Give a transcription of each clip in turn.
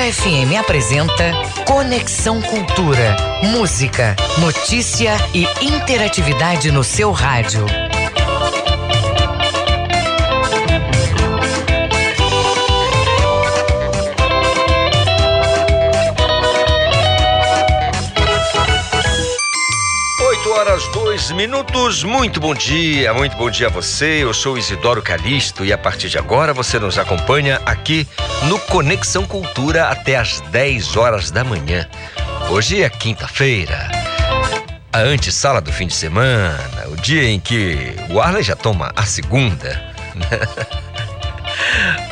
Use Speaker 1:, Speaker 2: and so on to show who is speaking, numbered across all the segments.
Speaker 1: FM apresenta Conexão Cultura. Música, notícia e interatividade no seu rádio.
Speaker 2: horas, dois minutos. Muito bom dia, muito bom dia a você. Eu sou Isidoro Calixto e a partir de agora você nos acompanha aqui no Conexão Cultura até às 10 horas da manhã. Hoje é quinta-feira, a antessala do fim de semana, o dia em que o Arley já toma a segunda.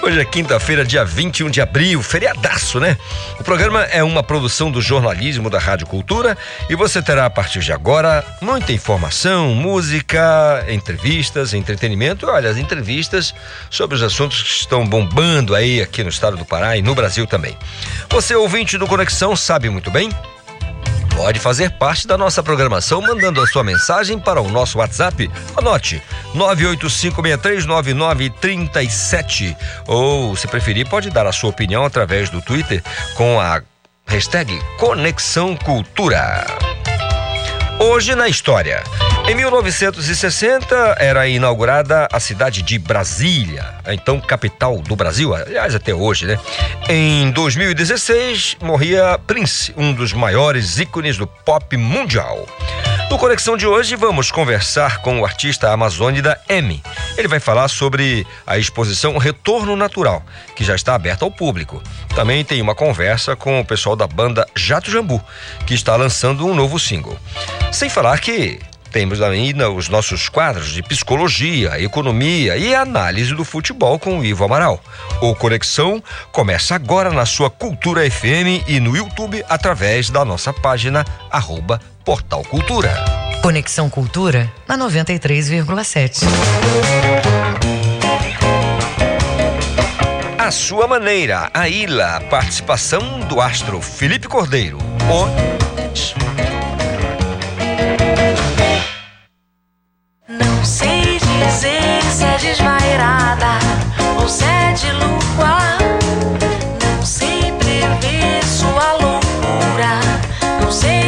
Speaker 2: Hoje é quinta-feira, dia 21 de abril, feriadaço, né? O programa é uma produção do jornalismo da Rádio Cultura e você terá a partir de agora muita informação, música, entrevistas, entretenimento. Olha, as entrevistas sobre os assuntos que estão bombando aí aqui no estado do Pará e no Brasil também. Você, ouvinte do Conexão, sabe muito bem pode fazer parte da nossa programação mandando a sua mensagem para o nosso WhatsApp. Anote: 985639937. Ou, se preferir, pode dar a sua opinião através do Twitter com a hashtag Conexão Cultura. Hoje na história. Em 1960 era inaugurada a cidade de Brasília, então capital do Brasil, aliás até hoje, né? Em 2016 morria Prince, um dos maiores ícones do pop mundial. No Conexão de hoje, vamos conversar com o artista amazônida M. Ele vai falar sobre a exposição Retorno Natural, que já está aberta ao público. Também tem uma conversa com o pessoal da banda Jato Jambu, que está lançando um novo single. Sem falar que temos ainda os nossos quadros de psicologia, economia e análise do futebol com o Ivo Amaral. O Conexão começa agora na sua Cultura FM e no YouTube através da nossa página arroba Portal Cultura.
Speaker 1: Conexão Cultura na 93,7.
Speaker 2: A sua maneira, a Ilha, participação do astro Felipe Cordeiro. O...
Speaker 3: sei dizer se é desvairada ou se é de lua. Não sei prever sua loucura. Não sei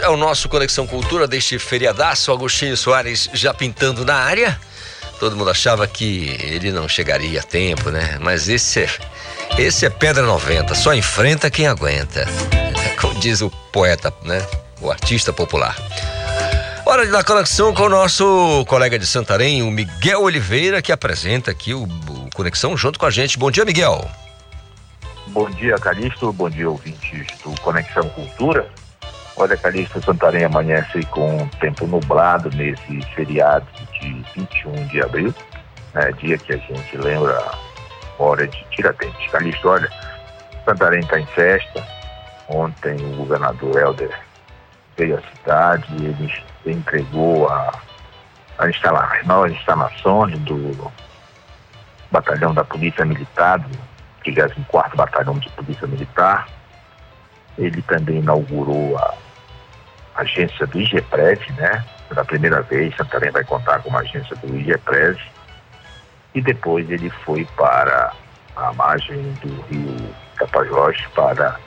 Speaker 2: é o nosso Conexão Cultura deste feriadaço. Agostinho Soares já pintando na área. Todo mundo achava que ele não chegaria a tempo, né? Mas esse é, esse é pedra 90, só enfrenta quem aguenta. Como diz o poeta, né? O artista popular. Hora de dar conexão com o nosso colega de Santarém, o Miguel Oliveira, que apresenta aqui o, o Conexão junto com a gente. Bom dia, Miguel.
Speaker 4: Bom dia, Calixto. Bom dia, ouvintes do Conexão Cultura. Olha, Calixto, Santarém amanhece com tempo nublado nesse feriado de 21 de abril, né, dia que a gente lembra hora de Tiradentes. Calixto, olha, Santarém está em festa. Ontem o governador Helder veio à cidade, ele entregou a, a instalar, as novas instalações do batalhão da Polícia Militar, do 34 Batalhão de Polícia Militar. Ele também inaugurou a agência do IGEPREV, né? Pela primeira vez, Santarém vai contar com uma agência do IGEPREV. E depois ele foi para a margem do rio Tapajós para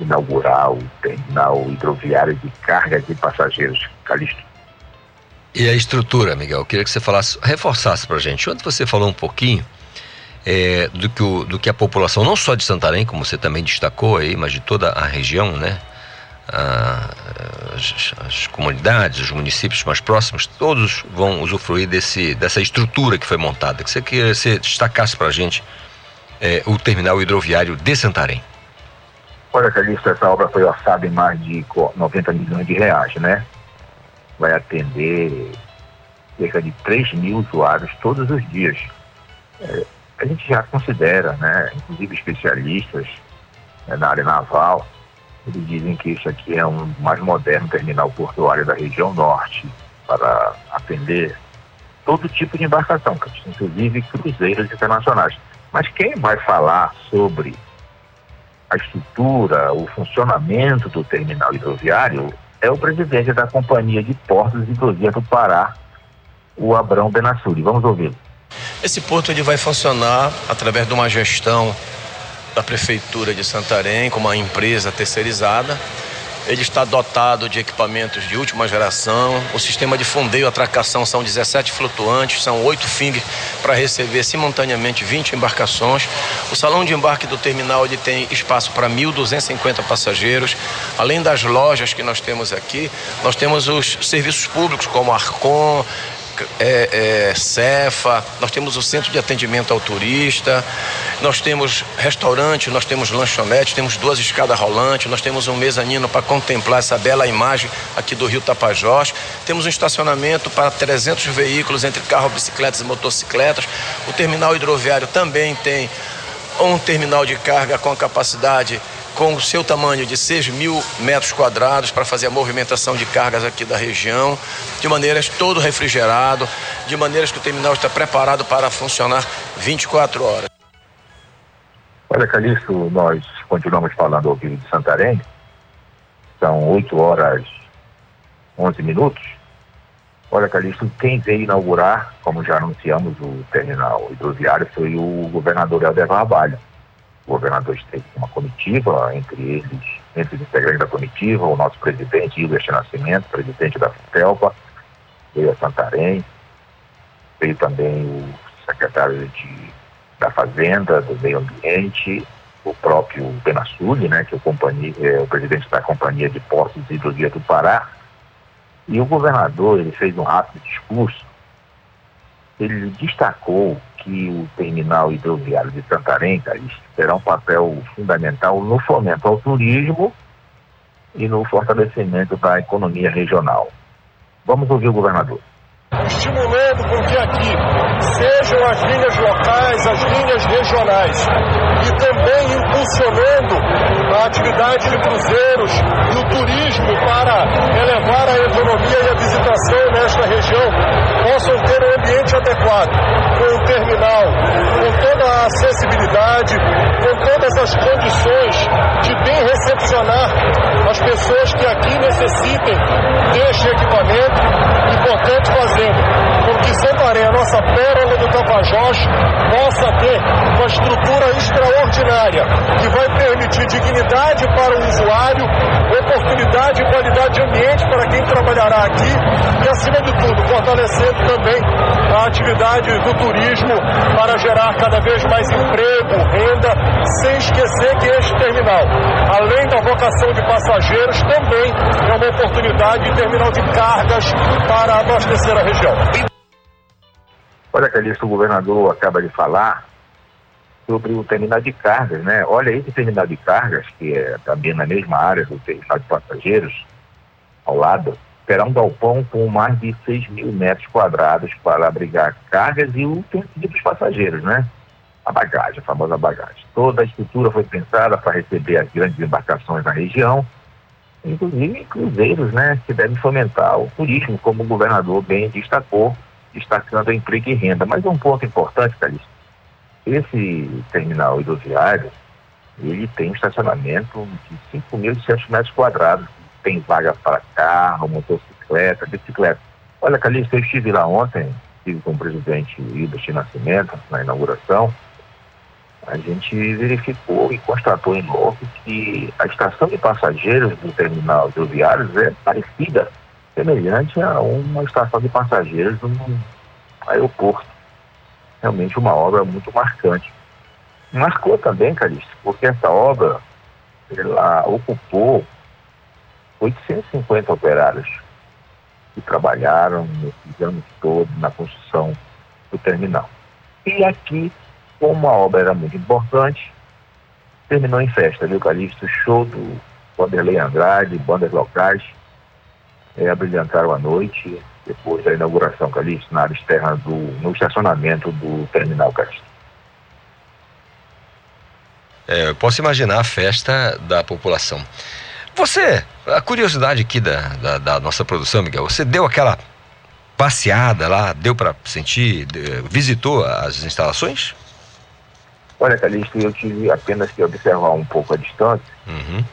Speaker 4: inaugurar o terminal hidroviário de carga de passageiros Calixto.
Speaker 2: E a estrutura, Miguel, eu queria que você falasse, reforçasse para a gente. Ontem você falou um pouquinho é, do, que o, do que a população, não só de Santarém, como você também destacou aí, mas de toda a região, né? As, as, comunidades, os municípios mais próximos, todos vão usufruir desse, dessa estrutura que foi montada. Que você queria você destacasse para a gente é, o terminal hidroviário de Santarém.
Speaker 4: Olha, Calixto, essa obra foi orçada em mais de 90 milhões de reais, né? Vai atender cerca de 3 mil usuários todos os dias. É, a gente já considera, né, inclusive especialistas né, na área naval, eles dizem que isso aqui é um mais moderno terminal portuário da região norte para atender todo tipo de embarcação, inclusive cruzeiros internacionais. Mas quem vai falar sobre a estrutura, o funcionamento do terminal hidroviário é o presidente da Companhia de Portos e Rodovias do Pará, o Abrão Benassuri. Vamos ouvi-lo.
Speaker 5: Esse porto ele vai funcionar através de uma gestão da Prefeitura de Santarém, com uma empresa terceirizada. Ele está dotado de equipamentos de última geração. O sistema de fundeio atracação são 17 flutuantes, são 8 FING para receber simultaneamente 20 embarcações. O salão de embarque do terminal ele tem espaço para 1.250 passageiros. Além das lojas que nós temos aqui, nós temos os serviços públicos como Arcon, é, é, Cefa, nós temos o centro de atendimento ao turista, nós temos restaurante, nós temos lanchonete, temos duas escadas rolantes, nós temos um mezanino para contemplar essa bela imagem aqui do Rio Tapajós, temos um estacionamento para 300 veículos entre carros, bicicletas e motocicletas. O terminal hidroviário também tem um terminal de carga com capacidade com o seu tamanho de 6 mil metros quadrados para fazer a movimentação de cargas aqui da região, de maneiras todo refrigerado, de maneiras que o terminal está preparado para funcionar 24 horas.
Speaker 4: Olha, Calixto, nós continuamos falando ao vivo de Santarém, são 8 horas 11 minutos. Olha, Calixto, quem veio inaugurar, como já anunciamos, o terminal hidroviário foi o governador Helder Barbalho o governador esteve com uma comitiva, entre eles, entre os integrantes da comitiva, o nosso presidente Hilbert Nascimento, presidente da FELPA, veio a Santarém, veio também o secretário de, da Fazenda, do Meio Ambiente, o próprio Benassuli, né, que é o, companhia, é o presidente da Companhia de Postos e Hidrovias do Pará, e o governador, ele fez um rápido discurso, ele destacou que o terminal hidroviário de Santarém, terá um papel fundamental no fomento ao turismo e no fortalecimento da economia regional. Vamos ouvir o governador
Speaker 6: estimulando com que aqui sejam as linhas locais, as linhas regionais e também impulsionando a atividade de cruzeiros e o turismo para elevar a economia e a visitação nesta região possam ter um ambiente adequado, com o terminal, com toda a acessibilidade, com todas as condições de bem recepcionar as pessoas que aqui necessitem deste equipamento, importante fazer com que Santarém, a nossa pérola do Tapajós, possa ter uma estrutura extraordinária que vai permitir dignidade para o usuário, oportunidade e qualidade de ambiente para quem trabalhará aqui e, acima de tudo, fortalecendo também a atividade do turismo para gerar cada vez mais emprego, renda, sem esquecer que este terminal, além da vocação de passageiros, também é uma oportunidade de terminal de cargas para abastecer a região.
Speaker 4: Olha, Calixto, o governador acaba de falar sobre o terminal de cargas, né? Olha, esse terminal de cargas, que é também na mesma área do terminal de passageiros, ao lado, terá um galpão com mais de 6 mil metros quadrados para abrigar cargas e o utensílio dos passageiros, né? A bagagem, a famosa bagagem. Toda a estrutura foi pensada para receber as grandes embarcações da região, inclusive cruzeiros, né? Que devem fomentar o turismo, como o governador bem destacou destacando emprego e renda. Mas um ponto importante, Calixto, esse terminal hidroviário, ele tem um estacionamento de 5.600 metros quadrados. Tem vaga para carro, motocicleta, bicicleta. Olha, Calixto, eu estive lá ontem, estive com o presidente Hilbert Nascimento, na inauguração. A gente verificou e constatou em loco que a estação de passageiros do terminal hidroviário é parecida semelhante a uma estação de passageiros num aeroporto. Realmente uma obra muito marcante. Marcou também, Calixto, porque essa obra ela ocupou 850 operários que trabalharam nesses anos todos na construção do terminal. E aqui, como a obra era muito importante, terminou em festa, viu, Calixto? Show do Vanderlei Andrade, bandas locais, é, abrilhantaram a noite depois da inauguração, Calixto, na área externa do, no estacionamento do terminal Calixto.
Speaker 2: É, eu posso imaginar a festa da população. Você, a curiosidade aqui da, da, da nossa produção, Miguel, você deu aquela passeada lá, deu para sentir, visitou as instalações?
Speaker 4: Olha, Calixto, eu tive apenas que observar um pouco a distância.
Speaker 2: Uhum.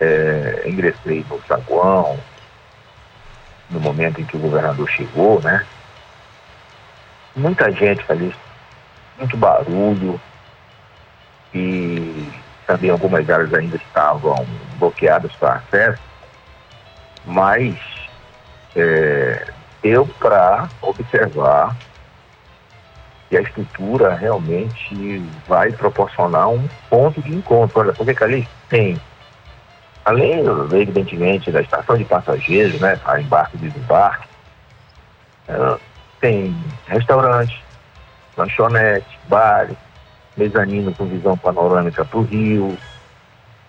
Speaker 4: É, ingressei no saguão, no momento em que o governador chegou, né? Muita gente ali, muito barulho e também algumas áreas ainda estavam bloqueadas para acesso, mas é, deu para observar que a estrutura realmente vai proporcionar um ponto de encontro. Olha, porque ali tem além, evidentemente, da estação de passageiros, né, a embarque e desembarque, uh, tem restaurante, lanchonete, bar, mezanino com visão panorâmica para o rio.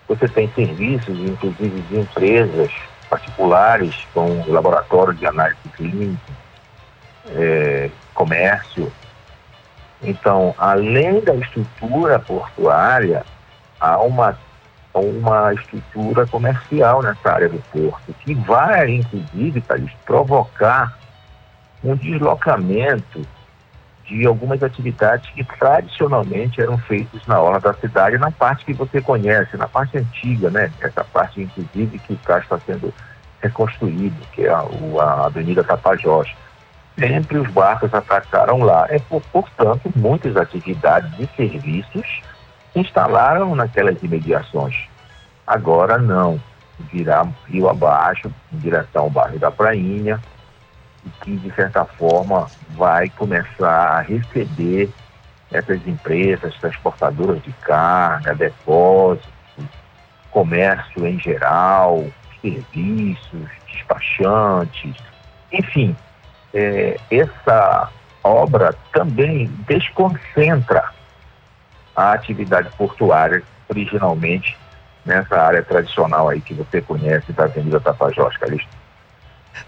Speaker 4: Você tem serviços, inclusive de empresas particulares, com laboratório de análise clínica, é, comércio. Então, além da estrutura portuária, há uma uma estrutura comercial nessa área do porto, que vai, inclusive, Thaís, provocar um deslocamento de algumas atividades que tradicionalmente eram feitas na orla da cidade, na parte que você conhece, na parte antiga, né? Essa parte, inclusive, que está sendo reconstruído, que é a, a Avenida Tapajós. Sempre os barcos atracaram lá. É, portanto, muitas atividades e serviços instalaram naquelas imediações. Agora não, virá rio abaixo, em direção ao bairro da Prainha, e que, de certa forma, vai começar a receber essas empresas transportadoras de carga, depósitos, comércio em geral, serviços, despachantes, enfim, é, essa obra também desconcentra a atividade portuária originalmente nessa área tradicional aí que você conhece da Avenida Tapajós, Calixto.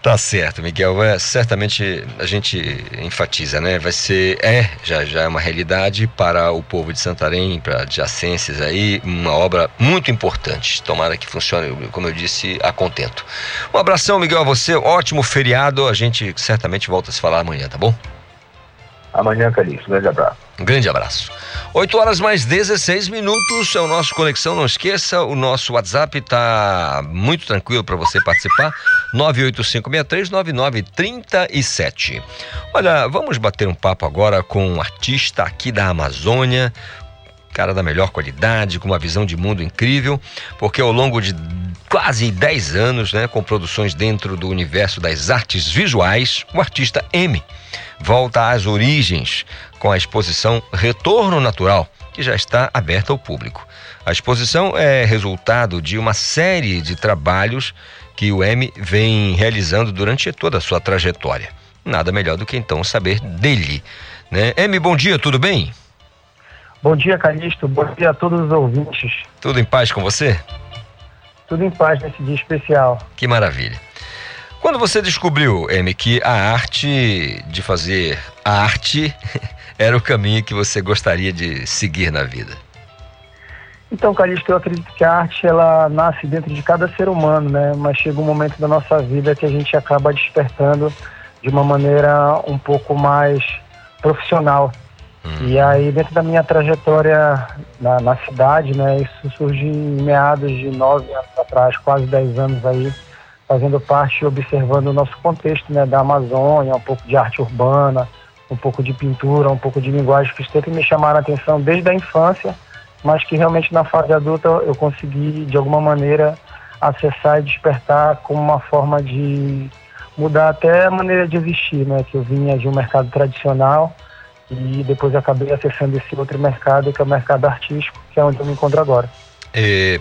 Speaker 2: Tá certo, Miguel. É, certamente a gente enfatiza, né? Vai ser, é, já, já é uma realidade para o povo de Santarém, para adjacências aí, uma obra muito importante. Tomara que funcione, como eu disse, a contento. Um abração, Miguel, a você. Ótimo feriado. A gente certamente volta a se falar amanhã, tá bom?
Speaker 4: Amanhã, Calixto. Grande abraço.
Speaker 2: Um grande abraço. 8 horas mais 16 minutos é o nosso Conexão. Não esqueça, o nosso WhatsApp está muito tranquilo para você participar. 985639937. Olha, vamos bater um papo agora com um artista aqui da Amazônia, cara da melhor qualidade, com uma visão de mundo incrível, porque ao longo de quase 10 anos, né, com produções dentro do universo das artes visuais, o artista M volta às origens com a exposição Retorno Natural, que já está aberta ao público. A exposição é resultado de uma série de trabalhos que o M vem realizando durante toda a sua trajetória. Nada melhor do que então saber dele. Né? M, bom dia, tudo bem?
Speaker 7: Bom dia, Calixto. Bom dia a todos os ouvintes.
Speaker 2: Tudo em paz com você?
Speaker 7: Tudo em paz nesse dia especial.
Speaker 2: Que maravilha. Quando você descobriu, M, que a arte de fazer arte era o caminho que você gostaria de seguir na vida?
Speaker 7: Então, Calixto, eu acredito que a arte ela nasce dentro de cada ser humano, né? Mas chega um momento da nossa vida que a gente acaba despertando de uma maneira um pouco mais profissional. Uhum. E aí, dentro da minha trajetória na, na, cidade, né, isso surge em meados de nove anos atrás, quase dez anos aí, fazendo parte e observando o nosso contexto né, da Amazônia, um pouco de arte urbana, um pouco de pintura, um pouco de linguagem que sempre me chamaram a atenção desde a infância, mas que realmente na fase adulta eu consegui, de alguma maneira, acessar e despertar como uma forma de mudar até a maneira de existir, né, que eu vinha de um mercado tradicional e depois acabei acessando esse outro mercado, que é o mercado artístico, que é onde eu me encontro agora.
Speaker 2: É,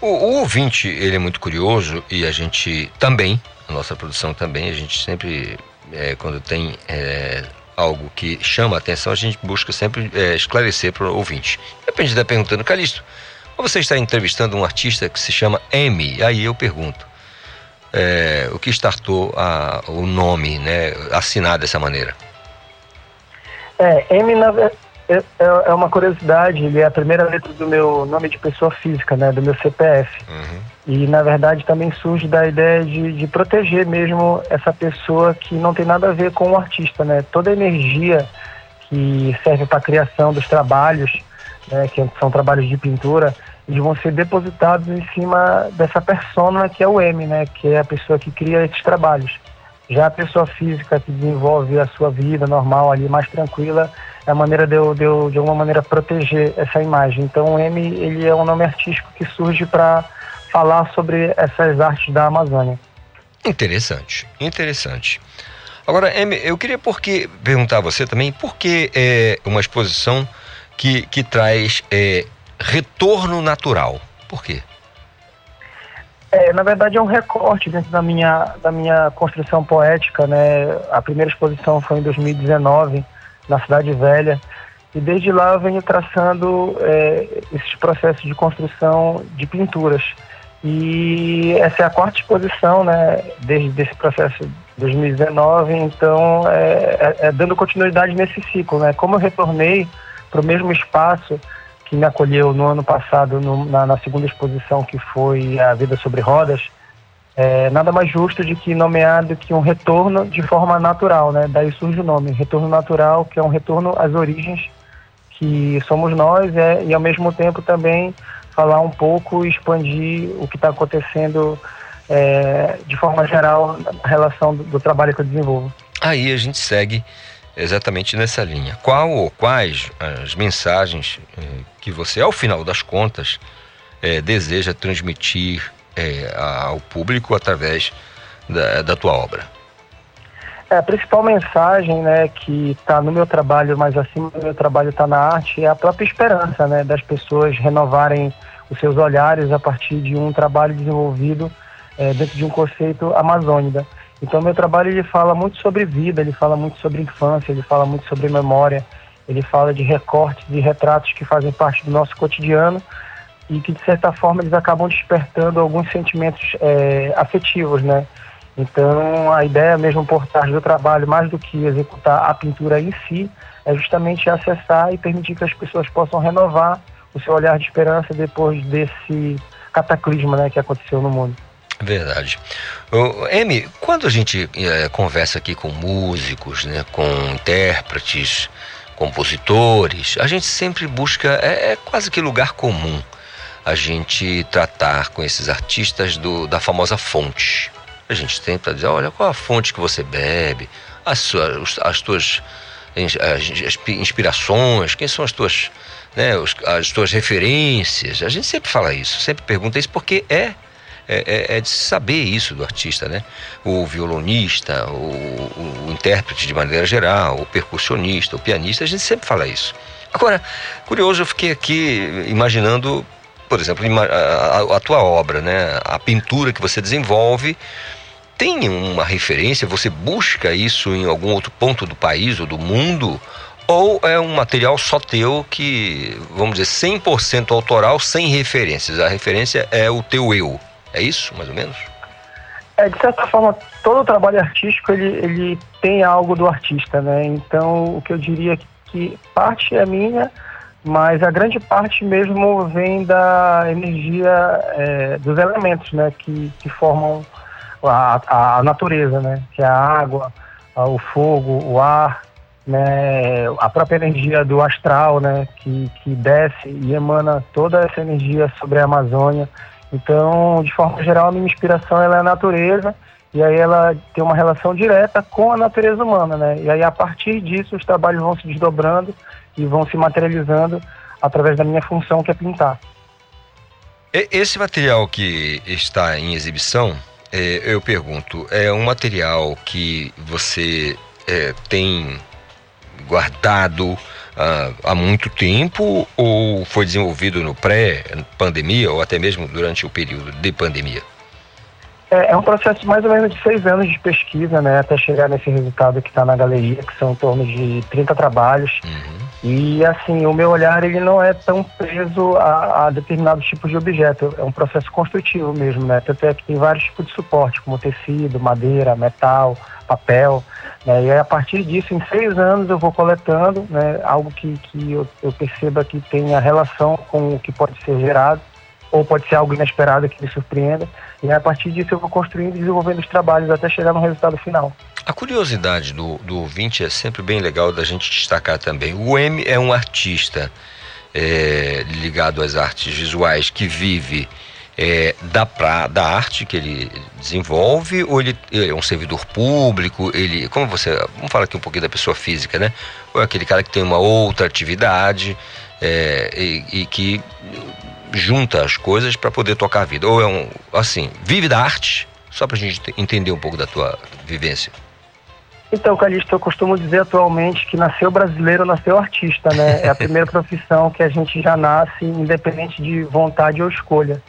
Speaker 2: o, o, ouvinte, ele é muito curioso e a gente também, a nossa produção também, a gente sempre, é, quando tem é, algo que chama a atenção, a gente busca sempre é, esclarecer para o ouvinte. Depende estar perguntando, Calixto, você está entrevistando um artista que se chama M, aí eu pergunto, é, o que startou a, o nome, né, assinado dessa maneira?
Speaker 7: É, M na, é, é, é, uma curiosidade, ele é a primeira letra do meu nome de pessoa física, né, do meu CPF. Uhum. E na verdade também surge da ideia de, de proteger mesmo essa pessoa que não tem nada a ver com o artista, né? Toda a energia que serve para a criação dos trabalhos, né, que são trabalhos de pintura, eles vão ser depositados em cima dessa persona que é o M, né, que é a pessoa que cria esses trabalhos. Já a pessoa física que desenvolve a sua vida normal ali, mais tranquila, é a maneira de eu, de, eu, de alguma maneira, proteger essa imagem. Então, o M, ele é um nome artístico que surge para falar sobre essas artes da Amazônia.
Speaker 2: Interessante, interessante. Agora, M, eu queria porque, perguntar a você também, por que é uma exposição que, que traz é, retorno natural? Por quê?
Speaker 7: É, na verdade é um recorte dentro da minha, da minha construção poética, né? A primeira exposição foi em 2019, na Cidade Velha, e desde lá eu venho traçando é, esses processos de construção de pinturas. E essa é a quarta exposição, né, desde esse processo de 2019, então é, é, é dando continuidade nesse ciclo, né? Como eu retornei para o mesmo espaço que me acolheu no ano passado no, na, na, segunda exposição que foi a Vida sobre Rodas, é, nada mais justo de que nomeado que um retorno de forma natural, né? Daí surge o nome, retorno natural, que é um retorno às origens que somos nós, é, e ao mesmo tempo também falar um pouco e expandir o que está acontecendo é, de forma geral na relação do, do trabalho que eu desenvolvo.
Speaker 2: Aí a gente segue exatamente nessa linha. Qual ou quais as mensagens eh, que você, ao final das contas, eh, deseja transmitir eh, ao público através da, da, tua obra?
Speaker 7: É, a principal mensagem né, que está no meu trabalho, mas acima do meu trabalho está na arte, é a própria esperança né, das pessoas renovarem os seus olhares a partir de um trabalho desenvolvido dentro de um conceito amazônica. Então, meu trabalho ele fala muito sobre vida, ele fala muito sobre infância, ele fala muito sobre memória, ele fala de recortes e retratos que fazem parte do nosso cotidiano e que, de certa forma, eles acabam despertando alguns sentimentos é, afetivos, né? Então, a ideia mesmo por trás do trabalho, mais do que executar a pintura em si, é justamente acessar e permitir que as pessoas possam renovar o seu olhar de esperança depois desse cataclisma né, que aconteceu no mundo.
Speaker 2: Verdade. M, quando a gente é, conversa aqui com músicos, né, com intérpretes, compositores, a gente sempre busca, é, é quase que lugar comum a gente tratar com esses artistas do, da famosa fonte. A gente tenta dizer, olha, qual a fonte que você bebe, as, suas, as tuas as inspirações, quem são as tuas, né, as tuas referências. A gente sempre fala isso, sempre pergunta isso porque é é, é, é, de saber isso do artista, né? O violonista, o, o, intérprete de maneira geral, o percussionista, o pianista, a gente sempre fala isso. Agora, curioso, eu fiquei aqui imaginando, por exemplo, a, a, tua obra, né? A pintura que você desenvolve tem uma referência? Você busca isso em algum outro ponto do país ou do mundo? Ou é um material só teu que, vamos dizer, 100% autoral, sem referências? A referência é o teu eu. É isso, mais ou menos?
Speaker 7: É, de certa forma, todo trabalho artístico ele, ele tem algo do artista, né? Então, o que eu diria é que parte é minha, mas a grande parte mesmo vem da energia é, dos elementos, né? Que, que formam a, a natureza, né? Que é a água, o fogo, o ar, né? A própria energia do astral, né? Que, que desce e emana toda essa energia sobre a Amazônia. Então, de forma geral, a minha inspiração ela é a natureza e aí ela tem uma relação direta com a natureza humana, né? E aí a partir disso os trabalhos vão se desdobrando e vão se materializando através da minha função que é pintar.
Speaker 2: Esse material que está em exibição, é, eu pergunto, é um material que você é, tem guardado uh, há muito tempo ou foi desenvolvido no pré-pandemia ou até mesmo durante o período de pandemia?
Speaker 7: É, é, um processo de mais ou menos de seis anos de pesquisa, né, até chegar nesse resultado que está na galeria, que são em torno de 30 trabalhos. Uhum. E assim, o meu olhar ele não é tão preso a, a, determinados tipos de objeto, é um processo construtivo mesmo, né? Tanto é que tem vários tipos de suporte, como tecido, madeira, metal, papel. Né? E aí, a partir disso, em seis anos, eu vou coletando né, algo que, que eu, eu perceba que tenha relação com o que pode ser gerado, ou pode ser algo inesperado que me surpreenda. E aí, a partir disso, eu vou construindo e desenvolvendo os trabalhos até chegar no resultado final.
Speaker 2: A curiosidade do, do ouvinte é sempre bem legal da gente destacar também. O M é um artista é, ligado às artes visuais que vive é, da, pra, da arte que ele desenvolve ou ele, ele, é um servidor público? Ele, como você, vamos falar aqui um pouquinho da pessoa física, né? Ou é aquele cara que tem uma outra atividade é, e, e, que junta as coisas para poder tocar a vida? Ou é um, assim, vive da arte? Só para a gente entender um pouco da tua vivência.
Speaker 7: Então, Calixto, eu costumo dizer atualmente que nasceu brasileiro, nasceu artista, né? É a primeira profissão que a gente já nasce, independente de vontade ou escolha.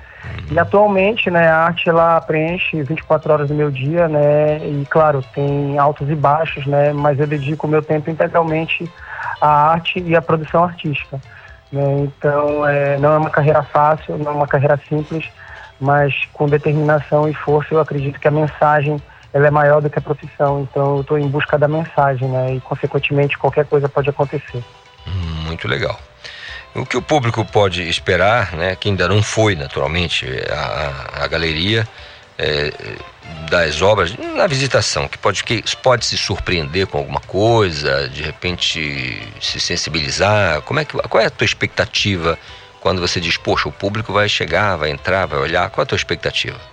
Speaker 7: E atualmente, né, a arte ela preenche 24 horas do meu dia, né? E claro, tem altos e baixos, né? Mas eu dedico o meu tempo integralmente à arte e à produção artística. Né? Então, é, não é uma carreira fácil, não é uma carreira simples, mas com determinação e força eu acredito que a mensagem ela é maior do que a profissão. Então, eu estou em busca da mensagem, né? E consequentemente qualquer coisa pode acontecer.
Speaker 2: Hum, muito legal. O que o público pode esperar, né, que ainda não foi naturalmente a, a galeria é, das obras na visitação, que pode, que pode se surpreender com alguma coisa, de repente se sensibilizar. Como é que, qual é a tua expectativa quando você diz, poxa, o público vai chegar, vai entrar, vai olhar? Qual é a tua expectativa?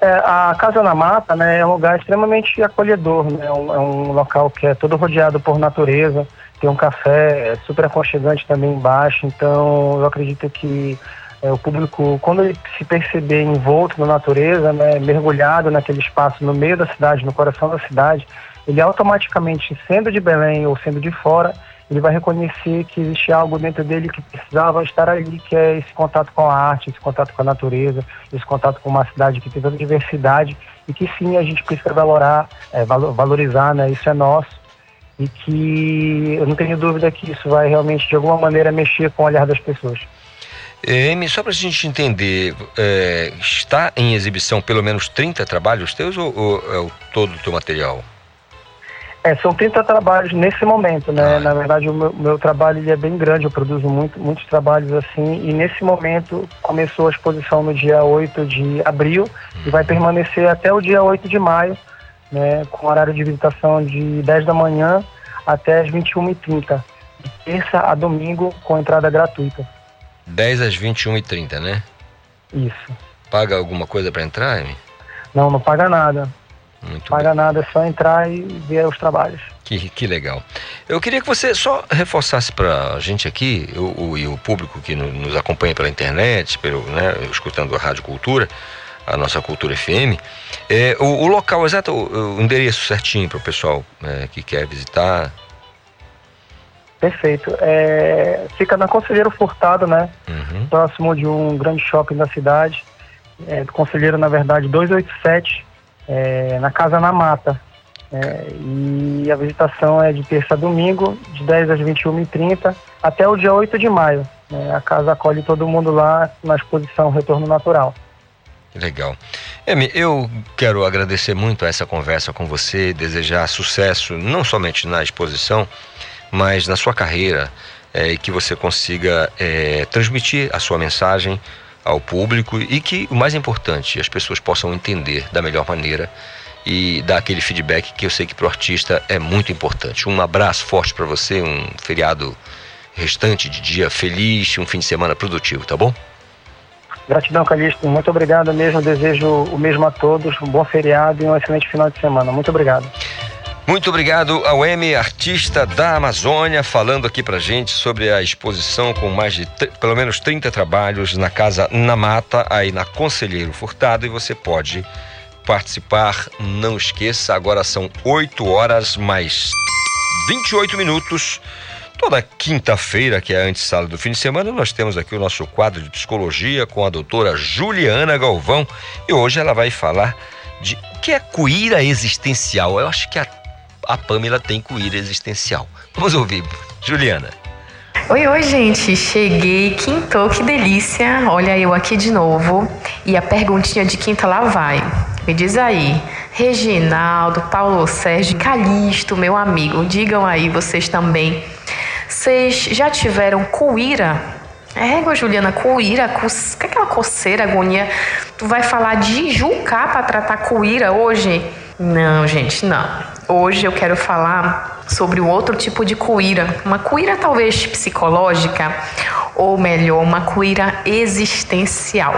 Speaker 7: É, a Casa na Mata né, é um lugar extremamente acolhedor, né, é um, é um local que é todo rodeado por natureza tem um café super aconchegante também embaixo, então eu acredito que é, o público, quando ele se perceber envolto na natureza, né, mergulhado naquele espaço no meio da cidade, no coração da cidade, ele automaticamente, sendo de Belém ou sendo de fora, ele vai reconhecer que existe algo dentro dele que precisava estar ali, que é esse contato com a arte, esse contato com a natureza, esse contato com uma cidade que tem tanta diversidade e que sim a gente precisa valorar, é, valorizar, né? Isso é nosso e que eu não tenho dúvida que isso vai realmente de alguma maneira mexer com o olhar das pessoas.
Speaker 2: Amy, só para a gente entender, é, está em exibição pelo menos 30 trabalhos teus ou, ou é o todo o teu material?
Speaker 7: É, são 30 trabalhos nesse momento, né? Ah. Na verdade, o meu, meu trabalho ele é bem grande, eu produzo muito, muitos trabalhos assim, e nesse momento começou a exposição no dia 8 de abril e vai permanecer até o dia 8 de maio, né, com horário de visitação de 10 da manhã até as 21h30, de terça a domingo, com entrada gratuita.
Speaker 2: 10 às 21h30, né?
Speaker 7: Isso.
Speaker 2: Paga alguma coisa para entrar, Amy?
Speaker 7: Não, não paga nada.
Speaker 2: Muito
Speaker 7: paga nada, é só entrar e ver os trabalhos.
Speaker 2: Que, que legal. Eu queria que você só reforçasse para a gente aqui, o, e o público que no, nos acompanha pela internet, pelo, né, escutando a Rádio Cultura, a nossa Cultura FM, é, o, o local exato, o, o endereço certinho para o pessoal é, que quer visitar.
Speaker 7: Perfeito. É, fica na Conselheiro Furtado, né?
Speaker 2: Uhum.
Speaker 7: Próximo de um grande shopping da cidade. É, Conselheiro, na verdade, 287, é, na Casa na Mata. É, e a visitação é de terça a domingo, de 10 às 21h30, até o dia 8 de maio. Né? A casa acolhe todo mundo lá na exposição Retorno Natural.
Speaker 2: Legal. Emi, eu quero agradecer muito essa conversa com você, desejar sucesso não somente na exposição, mas na sua carreira, é, e que você consiga é, transmitir a sua mensagem ao público e que, o mais importante, as pessoas possam entender da melhor maneira e dar aquele feedback que eu sei que para o artista é muito importante. Um abraço forte para você, um feriado restante de dia feliz, um fim de semana produtivo, tá bom?
Speaker 7: Gratidão, Calixto. Muito obrigado mesmo. Desejo o mesmo a todos. Um bom feriado e um excelente final de semana. Muito obrigado.
Speaker 2: Muito obrigado ao M, artista da Amazônia, falando aqui pra gente sobre a exposição com mais de pelo menos 30 trabalhos na Casa Na Mata, aí na Conselheiro Furtado, e você pode participar. Não esqueça, agora são 8 horas mais 28 minutos. Toda quinta-feira, que é a antessala do fim de semana, nós temos aqui o nosso quadro de psicologia com a doutora Juliana Galvão e hoje ela vai falar de o que é cuíra existencial. Eu acho que a, a Pamela tem cuíra existencial. Vamos ouvir, Juliana.
Speaker 8: Oi, oi, gente. Cheguei, quintou, que delícia. Olha eu aqui de novo. E a perguntinha de quinta lá vai. Me diz aí, Reginaldo, Paulo Sérgio, Calixto, meu amigo, digam aí vocês também vocês já tiveram cuíra? É, Juliana, cuíra, co... que é aquela coceira, agonia? Tu vai falar de jucá para tratar cuíra hoje? Não, gente, não. Hoje eu quero falar sobre um outro tipo de cuíra, uma cuíra talvez psicológica, ou melhor, uma cuíra existencial.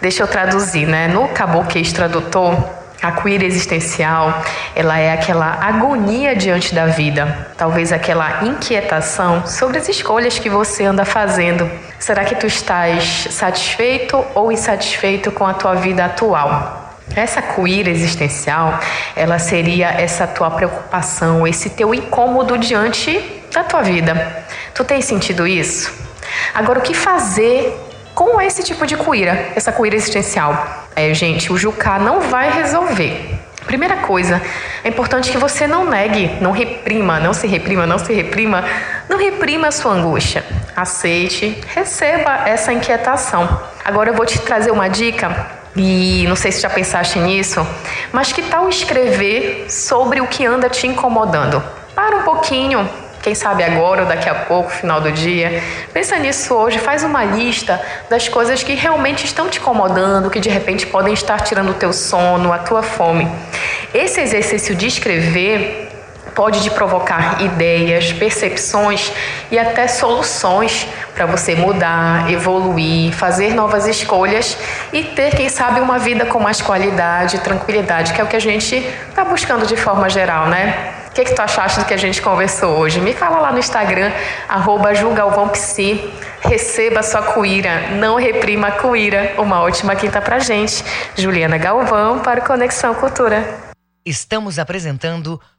Speaker 8: Deixa eu traduzir, né? No Caboquês Tradutor, a queer existencial, ela é aquela agonia diante da vida, talvez aquela inquietação sobre as escolhas que você anda fazendo. Será que tu estás satisfeito ou insatisfeito com a tua vida atual? Essa queer existencial, ela seria essa tua preocupação, esse teu incômodo diante da tua vida. Tu tem sentido isso? Agora, o que fazer com esse tipo de cuíra, essa cuíra existencial. É, gente, o Jucá não vai resolver. Primeira coisa, é importante que você não negue, não reprima, não se reprima, não se reprima, não reprima a sua angústia. Aceite, receba essa inquietação. Agora eu vou te trazer uma dica e não sei se já pensaste nisso, mas que tal escrever sobre o que anda te incomodando? Para um pouquinho, quem sabe agora ou daqui a pouco, final do dia. Pensa nisso hoje, faz uma lista das coisas que realmente estão te incomodando, que de repente podem estar tirando o teu sono, a tua fome. Esse exercício de escrever pode te provocar ideias, percepções e até soluções para você mudar, evoluir, fazer novas escolhas e ter, quem sabe, uma vida com mais qualidade, tranquilidade, que é o que a gente está buscando de forma geral, né? que, que tu achaste do que a gente conversou hoje? Me fala lá no Instagram, arroba julgalvãopsi. Receba sua cuíra, não reprima a cuíra. Uma ótima quinta pra gente. Juliana Galvão para Conexão Cultura.
Speaker 1: Estamos apresentando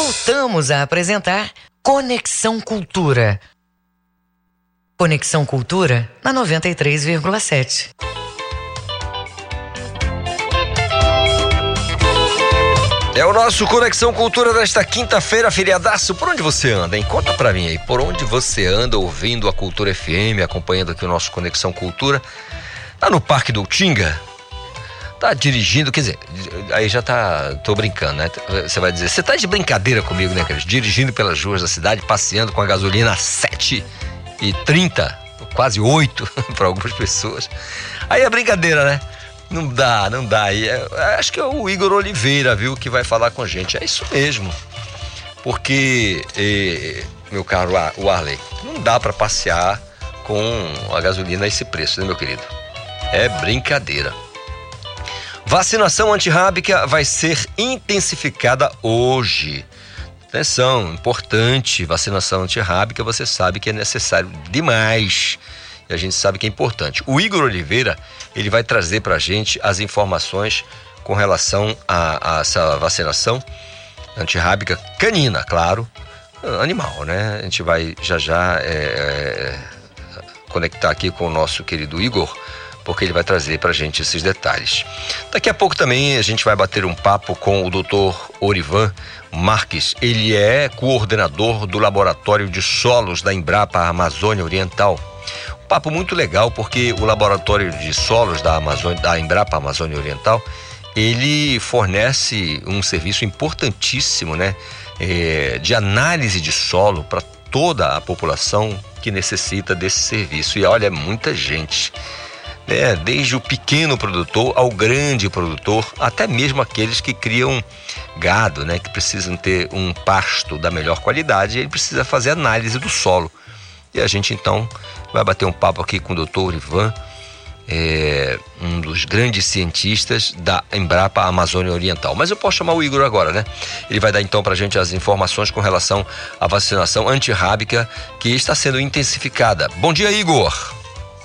Speaker 1: Voltamos a apresentar Conexão Cultura. Conexão Cultura na 93,7.
Speaker 2: É o nosso Conexão Cultura desta quinta-feira, feriadaço. Por onde você anda, hein? Conta pra mim aí. Por onde você anda ouvindo a Cultura FM, acompanhando aqui o nosso Conexão Cultura? Tá no Parque do Utinga? Tá dirigindo, quer dizer, aí já tá. tô brincando, né? Você vai dizer, você tá de brincadeira comigo, né, Cris? Dirigindo pelas ruas da cidade, passeando com a gasolina a 7 e 30, quase 8 para algumas pessoas. Aí é brincadeira, né? Não dá, não dá. E é, acho que é o Igor Oliveira, viu, que vai falar com a gente. É isso mesmo. Porque, eh, meu caro o Arley, não dá para passear com a gasolina a esse preço, né, meu querido? É brincadeira. Vacinação antirrábica vai ser intensificada hoje. Atenção, importante, vacinação antirrábica, você sabe que é necessário demais. E a gente sabe que é importante. O Igor Oliveira, ele vai trazer para a gente as informações com relação a, a essa vacinação antirrábica canina, claro, animal, né? A gente vai já já é, é, conectar aqui com o nosso querido Igor porque ele vai trazer para a gente esses detalhes. Daqui a pouco também a gente vai bater um papo com o Dr. Orivan Marques. Ele é coordenador do Laboratório de Solos da Embrapa Amazônia Oriental. Um papo muito legal porque o Laboratório de Solos da, Amazônia, da Embrapa Amazônia Oriental ele fornece um serviço importantíssimo, né, é, de análise de solo para toda a população que necessita desse serviço. E olha, é muita gente né? desde o pequeno produtor ao grande produtor, até mesmo aqueles que criam gado, né? que precisam ter um pasto da melhor qualidade, ele precisa fazer análise do solo. E a gente então vai bater um papo aqui com o doutor Ivan, é, um dos grandes cientistas da Embrapa Amazônia Oriental. Mas eu posso chamar o Igor agora, né? Ele vai dar então para a gente as informações com relação à vacinação antirrábica que está sendo intensificada. Bom dia, Igor!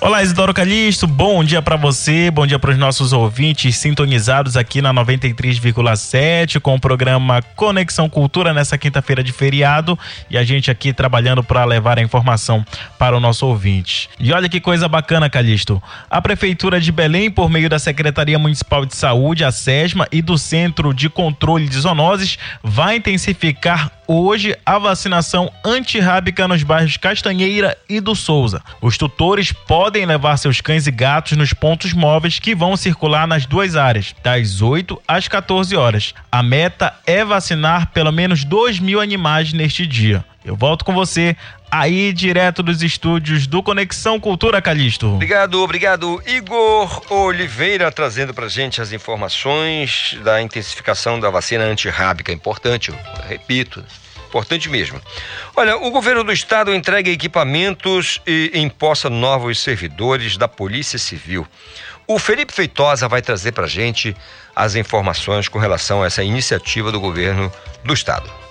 Speaker 9: Olá, Isidoro Calixto, bom dia para você, bom dia para os nossos ouvintes sintonizados aqui na 93,7 com o programa Conexão Cultura nessa quinta-feira de feriado e a gente aqui trabalhando para levar a informação para o nosso ouvinte. E olha que coisa bacana, Calixto. A Prefeitura de Belém, por meio da Secretaria Municipal de Saúde, a SESMA, e do Centro de Controle de Zoonoses, vai intensificar hoje a vacinação antirrábica nos bairros Castanheira e do Souza. Os tutores podem levar seus cães e gatos nos pontos móveis que vão circular nas duas áreas, das 8 às 14 horas. A meta é vacinar pelo menos 2 mil animais neste dia. Eu volto com você aí direto dos estúdios do Conexão Cultura Calixto.
Speaker 2: Obrigado, obrigado. Igor Oliveira trazendo pra gente as informações da intensificação da vacina antirrábica. Importante, eu repito, importante mesmo. Olha, o governo do estado entrega equipamentos e empossa novos servidores da Polícia Civil. O Felipe Feitosa vai trazer pra gente as informações com relação a essa iniciativa do governo do estado.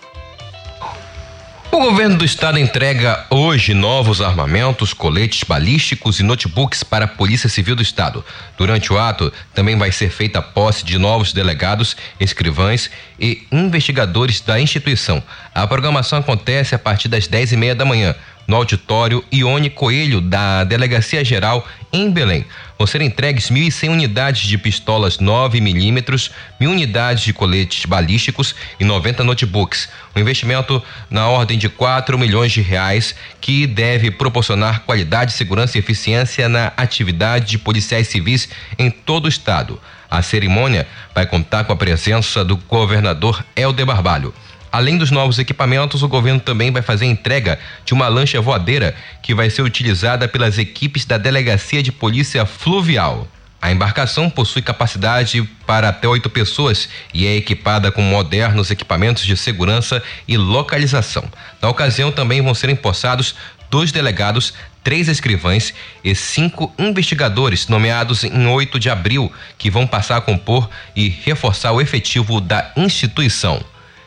Speaker 10: O governo do estado entrega hoje novos armamentos, coletes balísticos e notebooks para a Polícia Civil do Estado. Durante o ato, também vai ser feita a posse de novos delegados, escrivães e investigadores da instituição. A programação acontece a partir das dez e meia da manhã no auditório Ione Coelho da Delegacia Geral em Belém. Vão ser entregues 1.100 unidades de pistolas 9 milímetros, mil unidades de coletes balísticos e 90 notebooks. Um investimento na ordem de 4 milhões de reais que deve proporcionar qualidade, segurança e eficiência na atividade de policiais civis em todo o estado. A cerimônia vai contar com a presença do governador Helder Barbalho. Além dos novos equipamentos, o governo também vai fazer entrega de uma lancha voadeira que vai ser utilizada pelas equipes da Delegacia de Polícia Fluvial. A embarcação possui capacidade para até oito pessoas e é equipada com modernos equipamentos de segurança e localização. Na ocasião, também vão ser empossados dois delegados, três escrivães e cinco investigadores nomeados em 8 de abril, que vão passar a compor e reforçar o efetivo da instituição.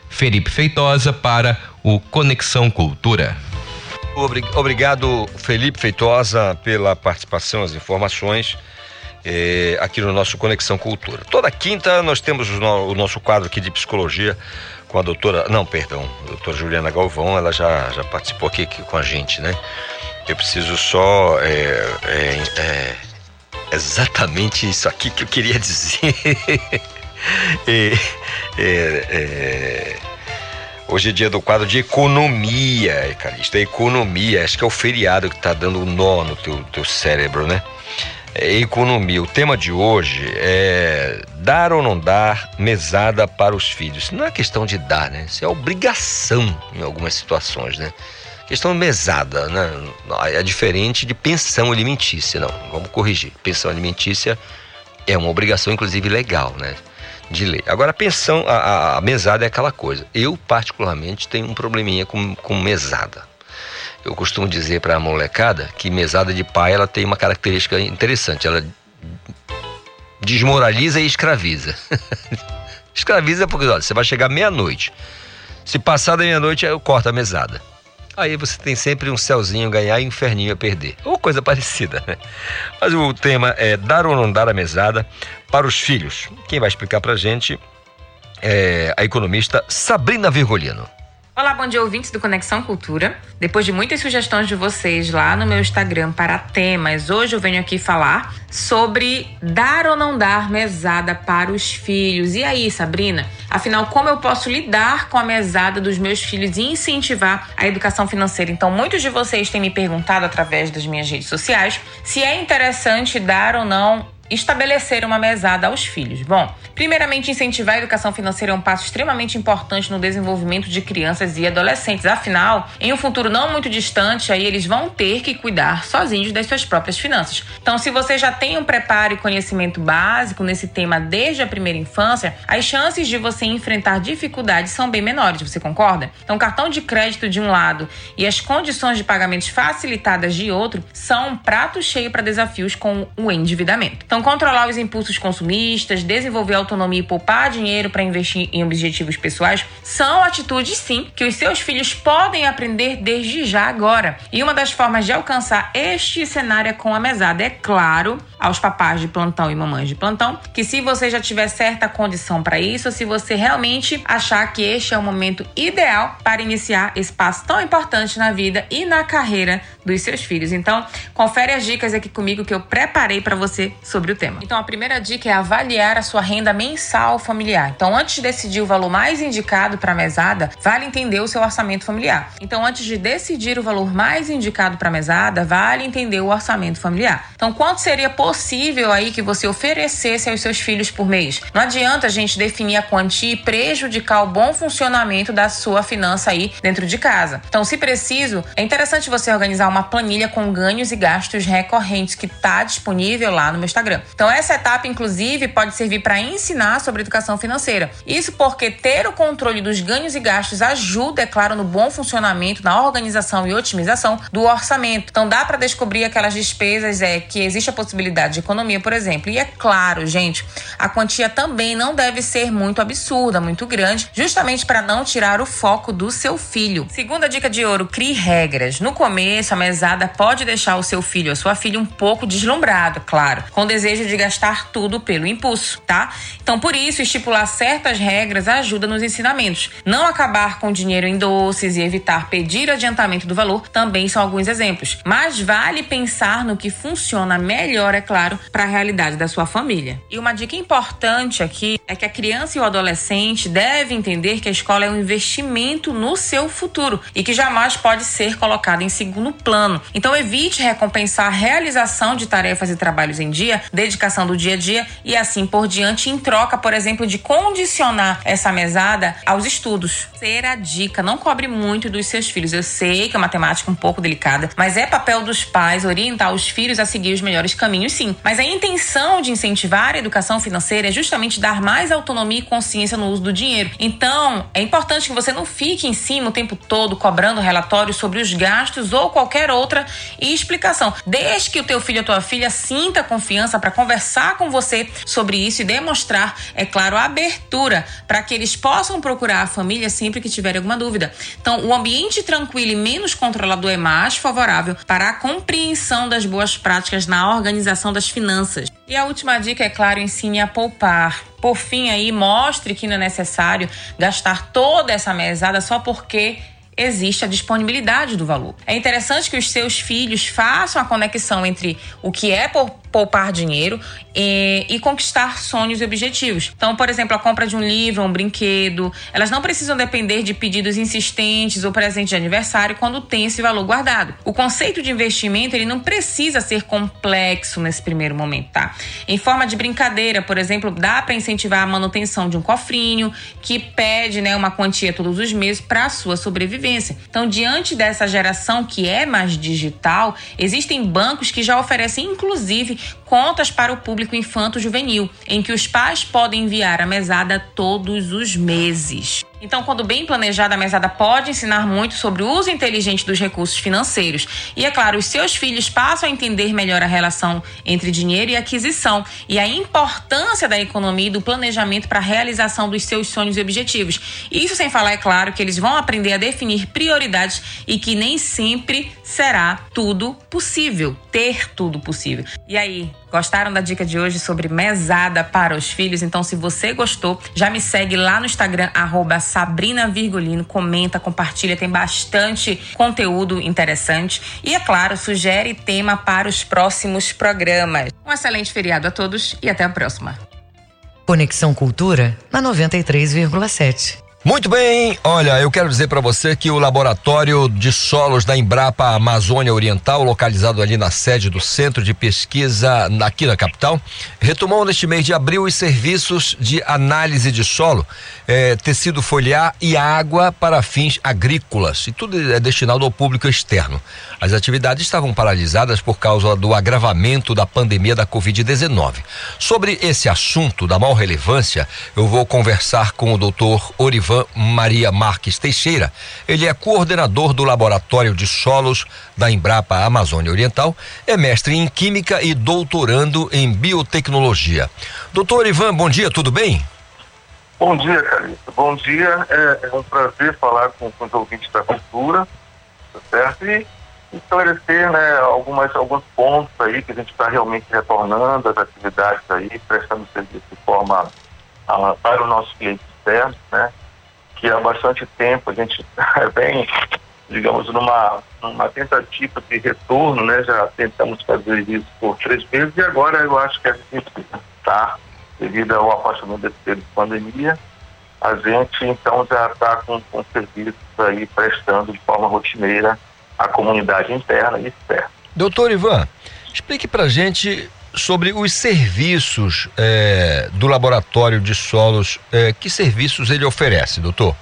Speaker 10: Felipe Feitosa para o Conexão Cultura.
Speaker 2: Obrigado, Felipe Feitosa, pela participação, as informações eh, aqui no nosso Conexão Cultura. Toda quinta nós temos o, no, o, nosso quadro aqui de psicologia com a doutora, não, perdão, a doutora Juliana Galvão, ela já, já participou aqui, aqui com a gente, né? Eu preciso só é, é, é, exatamente isso aqui que eu queria dizer. É, é, hoje é dia do quadro de economia, Calista. Economia, acho que é o feriado que está dando um nó no teu, teu cérebro, né? É economia. O tema de hoje é dar ou não dar mesada para os filhos. Não é questão de dar, né? Isso é obrigação em algumas situações, né? Questão mesada, né? É diferente de pensão alimentícia, não. Vamos corrigir. Pensão alimentícia é uma obrigação, inclusive legal, né? De lei. Agora, a pensão, a, a, mesada é aquela coisa. Eu, particularmente, tenho um probleminha com, com mesada. Eu costumo dizer para a molecada que mesada de pai ela tem uma característica interessante. Ela desmoraliza e escraviza. escraviza porque olha, você vai chegar meia-noite. Se passar da meia-noite, eu corto a mesada. Aí você tem sempre um céuzinho a ganhar e um inferninho a perder. Ou coisa parecida, né? Mas o tema é dar ou não dar a mesada para os filhos. Quem vai explicar pra gente é a economista Sabrina Virgolino.
Speaker 11: Olá, bom dia, ouvintes do Conexão Cultura. Depois de muitas sugestões de vocês lá no meu Instagram para temas, hoje eu venho aqui falar sobre dar ou não dar mesada para os filhos. E aí, Sabrina? Afinal, como eu posso lidar com a mesada dos meus filhos e incentivar a educação financeira? Então, muitos de vocês têm me perguntado através das minhas redes sociais se é interessante dar ou não estabelecer uma mesada aos filhos. Bom, primeiramente, incentivar a educação financeira é um passo extremamente importante no desenvolvimento de crianças e adolescentes. Afinal, em um futuro não muito distante, aí eles vão ter que cuidar sozinhos das suas próprias finanças. Então, se você já tem um preparo e conhecimento básico nesse tema desde a primeira infância, as chances de você enfrentar dificuldades são bem menores, você concorda? Então, cartão de crédito de um lado e as condições de pagamentos facilitadas de outro são um prato cheio para desafios com o endividamento. Então, então, controlar os impulsos consumistas, desenvolver autonomia e poupar dinheiro para investir em objetivos pessoais são atitudes, sim, que os seus filhos podem aprender desde já agora. E uma das formas de alcançar este cenário é com a mesada. É claro, aos papais de plantão e mamães de plantão, que se você já tiver certa condição para isso, se você realmente achar que este é o momento ideal para iniciar esse passo tão importante na vida e na carreira dos seus filhos. Então, confere as dicas aqui comigo que eu preparei para você sobre sobre o tema. Então, a primeira dica é avaliar a sua renda mensal familiar. Então, antes de decidir o valor mais indicado para a mesada, vale entender o seu orçamento familiar. Então, antes de decidir o valor mais indicado para a mesada, vale entender o orçamento familiar. Então, quanto seria possível aí que você oferecesse aos seus filhos por mês? Não adianta a gente definir a quantia e prejudicar o bom funcionamento da sua finança aí dentro de casa. Então, se preciso, é interessante você organizar uma planilha com ganhos e gastos recorrentes que está disponível lá no meu Instagram. Então, essa etapa, inclusive, pode servir para ensinar sobre educação financeira. Isso porque ter o controle dos ganhos e gastos ajuda, é claro, no bom funcionamento, na organização e otimização do orçamento. Então, dá para descobrir aquelas despesas é que existe a possibilidade de economia, por exemplo. E é claro, gente, a quantia também não deve ser muito absurda, muito grande, justamente para não tirar o foco do seu filho. Segunda dica de ouro: crie regras. No começo, a mesada pode deixar o seu filho ou sua filha um pouco deslumbrado, claro, com desejo desejo de gastar tudo pelo impulso, tá? Então, por isso, estipular certas regras ajuda nos ensinamentos. Não acabar com dinheiro em doces e evitar pedir adiantamento do valor também são alguns exemplos. Mas vale pensar no que funciona melhor, é claro, para a realidade da sua família. E uma dica importante aqui é que a criança e o adolescente devem entender que a escola é um investimento no seu futuro e que jamais pode ser colocado em segundo plano. Então, evite recompensar a realização de tarefas e trabalhos em dia dedicação do dia a dia e assim por diante, em troca, por exemplo, de condicionar essa mesada aos estudos. Ser a dica, não cobre muito dos seus filhos. Eu sei que é uma temática um pouco delicada, mas é papel dos pais orientar os filhos a seguir os melhores caminhos, sim. Mas a intenção de incentivar a educação financeira é justamente dar mais autonomia e consciência no uso do dinheiro. Então, é importante que você não fique em cima o tempo todo cobrando relatórios sobre os gastos ou qualquer outra explicação. Desde que o teu filho ou tua filha sinta confiança para conversar com você sobre isso e demonstrar, é claro, a abertura para que eles possam procurar a família sempre que tiverem alguma dúvida. Então, o ambiente tranquilo e menos controlador é mais favorável para a compreensão das boas práticas na organização das finanças. E a última dica, é claro, ensine a poupar. Por fim, aí, mostre que não é necessário gastar toda essa mesada só porque existe a disponibilidade do valor. É interessante que os seus filhos façam a conexão entre o que é poupar dinheiro e, e, conquistar sonhos e objetivos. Então, por exemplo, a compra de um livro, um brinquedo, elas não precisam depender de pedidos insistentes ou presente de aniversário quando tem esse valor guardado. O conceito de investimento ele não precisa ser complexo nesse primeiro momento, tá? Em forma de brincadeira, por exemplo, dá para incentivar a manutenção de um cofrinho que pede, né, uma quantia todos os meses para a sua sobrevivência. Então, diante dessa geração que é mais digital, existem bancos que já oferecem inclusive contas para o público infanto-juvenil, em que os pais podem enviar a mesada todos os meses. Então, quando bem planejada, a mesada pode ensinar muito sobre o uso inteligente dos recursos financeiros. E é claro, os seus filhos passam a entender melhor a relação entre dinheiro e aquisição e a importância da economia e do planejamento para a realização dos seus sonhos e objetivos. Isso sem falar, é claro, que eles vão aprender a definir prioridades e que nem sempre será tudo possível, ter tudo possível. E aí, Gostaram da dica de hoje sobre mesada para os filhos? Então, se você gostou, já me segue lá no Instagram, arroba Sabrina Virgulino, comenta, compartilha, tem bastante conteúdo interessante. E, é claro, sugere tema para os próximos programas. Um excelente feriado a todos e até a próxima.
Speaker 1: Conexão Cultura na 93,7.
Speaker 2: Muito bem, olha, eu quero dizer para você que o laboratório de solos da Embrapa Amazônia Oriental, localizado ali na sede do Centro de Pesquisa aqui na capital, retomou neste mês de abril os serviços de análise de solo, eh, tecido foliar e água para fins agrícolas. E tudo é destinado ao público externo. As atividades estavam paralisadas por causa do agravamento da pandemia da Covid-19. Sobre esse assunto da mal relevância, eu vou conversar com o doutor Orivan Ivan Maria Marques Teixeira. Ele é coordenador do Laboratório de Solos da Embrapa Amazônia Oriental, é mestre em Química e doutorando em Biotecnologia. Doutor Ivan, bom dia, tudo bem?
Speaker 12: Bom dia, Carlito. Bom dia. É, é, um prazer falar com, com os ouvintes da cultura, tá certo? E esclarecer né, algumas, alguns pontos aí que a gente está realmente retornando as atividades aí, prestando serviço de forma uh, para o nosso cliente externo, né? Que há bastante tempo a gente vem, digamos, numa, numa tentativa de retorno, né? Já tentamos fazer isso por três meses e agora eu acho que a gente está, devido ao afastamento desse período de pandemia, a gente então já está com, com serviços aí prestando de forma rotineira à comunidade interna e externa.
Speaker 2: Doutor Ivan, explique para gente sobre os serviços é, do laboratório de solos. É, que serviços ele oferece, doutor?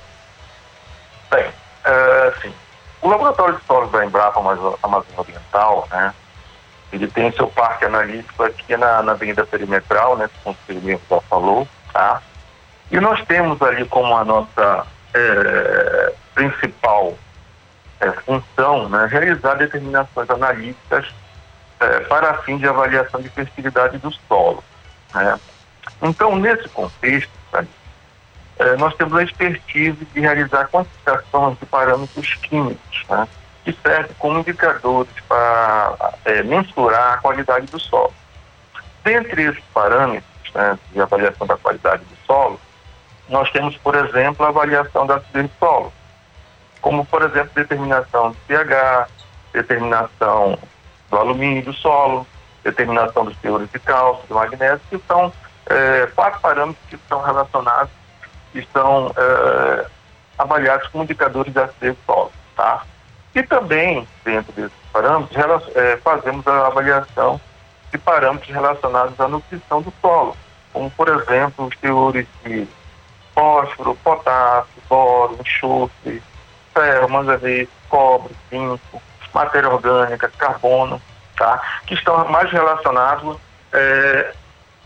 Speaker 12: Bem, é, sim. O laboratório de solos da Embrapa Amazônia Oriental, né, ele tem seu parque analítico aqui na, na Avenida Perimetral, né, como o Felipe já falou, tá? E nós temos ali como a nossa é, principal é, função, né, realizar determinações analíticas é, para fim de avaliação de fertilidade do solo. Né? Então, nesse contexto, é, nós temos a expertise de realizar quantificações de parâmetros químicos, né? que servem como indicadores para é, mensurar a qualidade do solo. Dentre esses parâmetros né, de avaliação da qualidade do solo, nós temos, por exemplo, a avaliação da acidez do solo, como, por exemplo, determinação de pH, determinação do alumínio do solo, determinação dos teores de cálcio, de magnésio, que são é, quatro parâmetros que estão relacionados, que estão é, avaliados como indicadores de acidez do solo, tá? E também, dentro desses parâmetros, é, fazemos a avaliação de parâmetros relacionados à nutrição do solo, como, por exemplo, os teores de fósforo, potássio, boro, enxofre, ferro, manganês, cobre, zinco, matéria orgânica, carbono, tá? que estão mais relacionados é,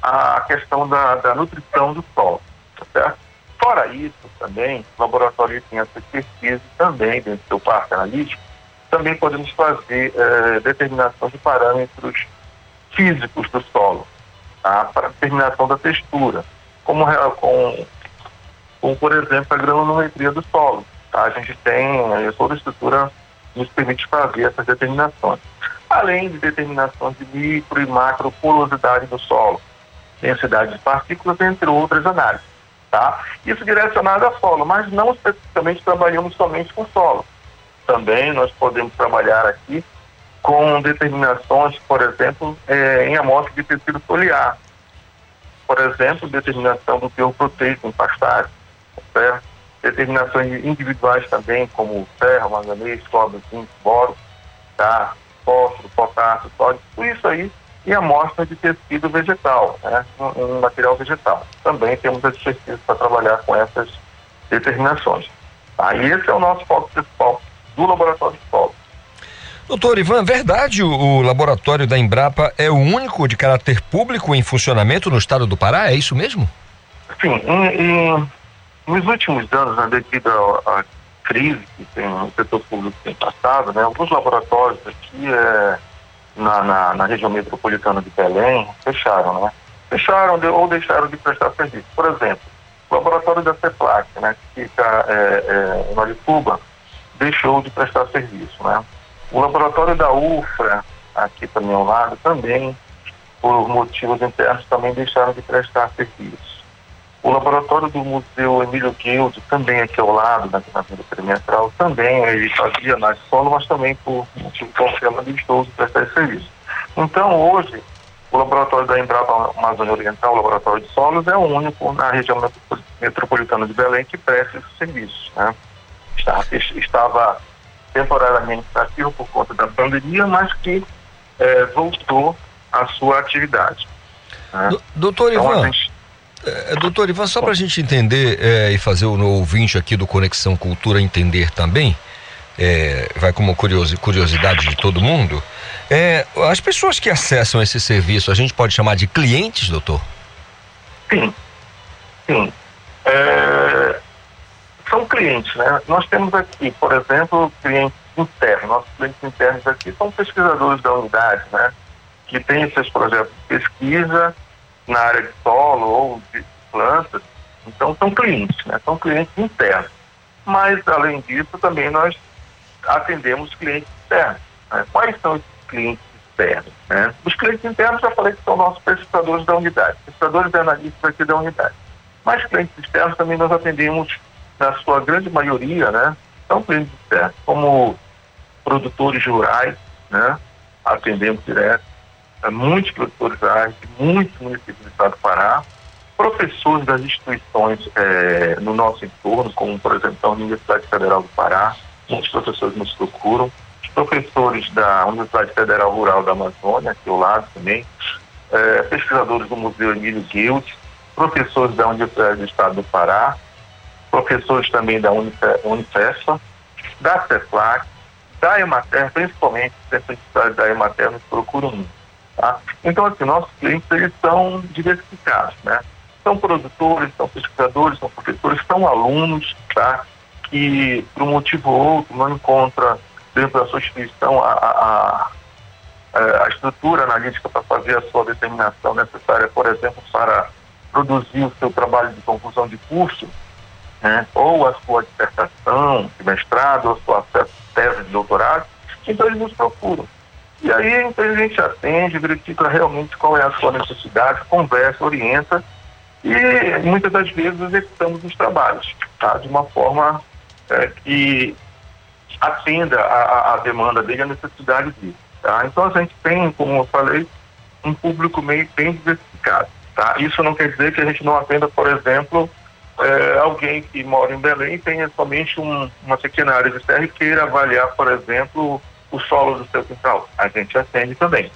Speaker 12: à questão da, da nutrição do solo. Tá certo? Fora isso, também, o laboratório tem essa pesquisa também dentro do parque analítico, também podemos fazer é, determinação de parâmetros físicos do solo, tá? para determinação da textura, como, com, por exemplo, a granulometria do solo. Tá? A gente tem, eh, toda a estrutura nos permite fazer essas determinações. Além de determinação de micro e macro porosidade do solo, densidade de partículas, entre outras análises. Tá? Isso direcionado a solo, mas não especificamente trabalhamos somente com solo. Também nós podemos trabalhar aqui com determinações, por exemplo, é, em amostra de tecido foliar. Por exemplo, determinação do teor proteico em pastagem, certo? Determinações individuais também, como ferro, manganês, cobre, zinco, boro, tá? fósforo, potássio, sódio, tudo isso aí e amostra de tecido vegetal, né? um, um material vegetal. Também temos as pesquisas para trabalhar com essas determinações. Aí esse é o nosso foco principal do laboratório de solo.
Speaker 2: Doutor Ivan, verdade o, o, laboratório da Embrapa é o único de caráter público em funcionamento no estado do Pará? É isso mesmo?
Speaker 12: Sim. Em, em, nos últimos anos, né, devido à crise que tem, o setor público tem passado, né, alguns laboratórios aqui é, na, na, na, região metropolitana de Belém fecharam, né? Fecharam de, ou deixaram de prestar serviço. Por exemplo, o laboratório da CEPLAC, né, que fica é, é, em Marituba, deixou de prestar serviço, né? O laboratório da UFRA, aqui também ao lado, também, por motivos internos, também deixaram de prestar serviço. O laboratório do Museu Emílio Guild, também aqui ao lado, na, na Vila Perimetral, também ele fazia análise solo, mas também por motivo deixou de prestar esse serviço. Então, hoje, o laboratório da Embrapa Amazônia Oriental, o laboratório de solos, é o único na região metropolitana de Belém que presta esse serviço. Né? Estava temporariamente ativo por conta da pandemia, mas que é, voltou à sua atividade. Né?
Speaker 2: Doutor então, Ivan, gente... é, doutor Ivan, só para a gente entender é, e fazer o ouvinte aqui do Conexão Cultura entender também, é, vai como curiosidade de todo mundo, é, as pessoas que acessam esse serviço, a gente pode chamar de clientes, doutor?
Speaker 12: Sim, sim. É, são clientes, né? Nós temos aqui, por exemplo, clientes internos. Nossos clientes internos aqui são pesquisadores da unidade, né? Que têm seus projetos de pesquisa na área de solo ou de plantas. Então, são clientes, né? São clientes internos. Mas, além disso, também nós atendemos clientes externos. Né? Quais são esses clientes externos? Né? Os clientes internos, já falei que são nossos pesquisadores da unidade, pesquisadores e analistas aqui da unidade. Mas clientes externos também nós atendemos na sua grande maioria, né, são clientes externos, como produtores rurais, né, atendemos direto, muitos produtores rurais de muitos municípios do estado do Pará, professores das instituições é, no nosso entorno, como por exemplo a Universidade Federal do Pará, muitos professores nos procuram, professores da Universidade Federal Rural da Amazônia, aqui ao lado também, é, pesquisadores do Museu Emílio Guild, professores da Universidade do Estado do Pará, professores também da Unifespa, da CEPLAC, da Emater, principalmente os da Emater nos procuram muito. Tá? Então, assim, nossos clientes eles são diversificados, né? São produtores, são pesquisadores, são professores, são alunos, tá? Que, por um motivo ou outro, não encontra dentro da sua instituição a, a, a, a estrutura analítica para fazer a sua determinação necessária, por exemplo, para produzir o seu trabalho de conclusão de curso, né, ou a sua dissertação de mestrado, ou a sua tese de doutorado, então eles nos procuram. E aí então, a gente atende, verifica realmente qual é a sua necessidade, conversa, orienta e muitas das vezes executamos os trabalhos, tá? de uma forma é, que atenda a, a, demanda dele, a necessidade dele. Tá? Então a gente tem, como eu falei, um público meio bem diversificado. Tá? Isso não quer dizer que a gente não atenda, por exemplo, é, alguém que mora em Belém tenha somente um, uma pequena área de terra e queira avaliar, por exemplo, o solo do seu quintal. A gente atende também.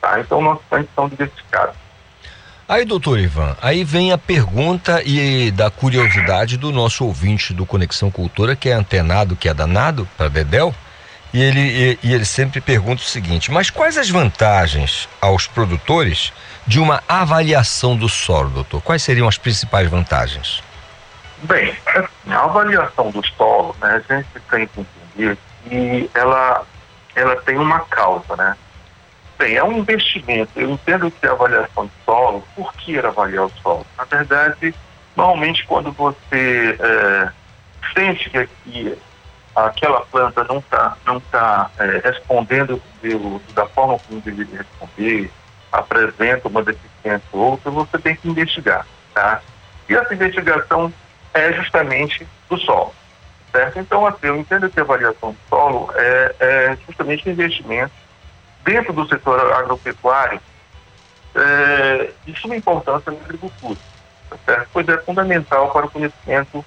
Speaker 12: Tá? Então, nossos tanques são diversificados.
Speaker 2: Aí, doutor Ivan, aí vem a pergunta e da curiosidade do nosso ouvinte do Conexão Cultura, que é antenado, que é danado, para Dedel, e ele, e, e ele sempre pergunta o seguinte: mas quais as vantagens aos produtores de uma avaliação do solo, doutor? Quais seriam as principais vantagens?
Speaker 12: Bem, assim, a avaliação do solo, né, a gente tem que entender que ela, ela tem uma causa, né? Bem, é um investimento. Eu entendo que a avaliação de solo, por que avaliar o solo? Na verdade, normalmente quando você é, sente que aqui aquela planta não está não tá, é, respondendo da forma como deveria responder, apresenta uma deficiência ou outra, você tem que investigar, tá? E essa investigação é justamente do solo, certo? Então, assim, eu entendo que a avaliação do solo é, é justamente investimento dentro do setor agropecuário é, de suma importância na agricultura, tá certo? Pois é fundamental para o conhecimento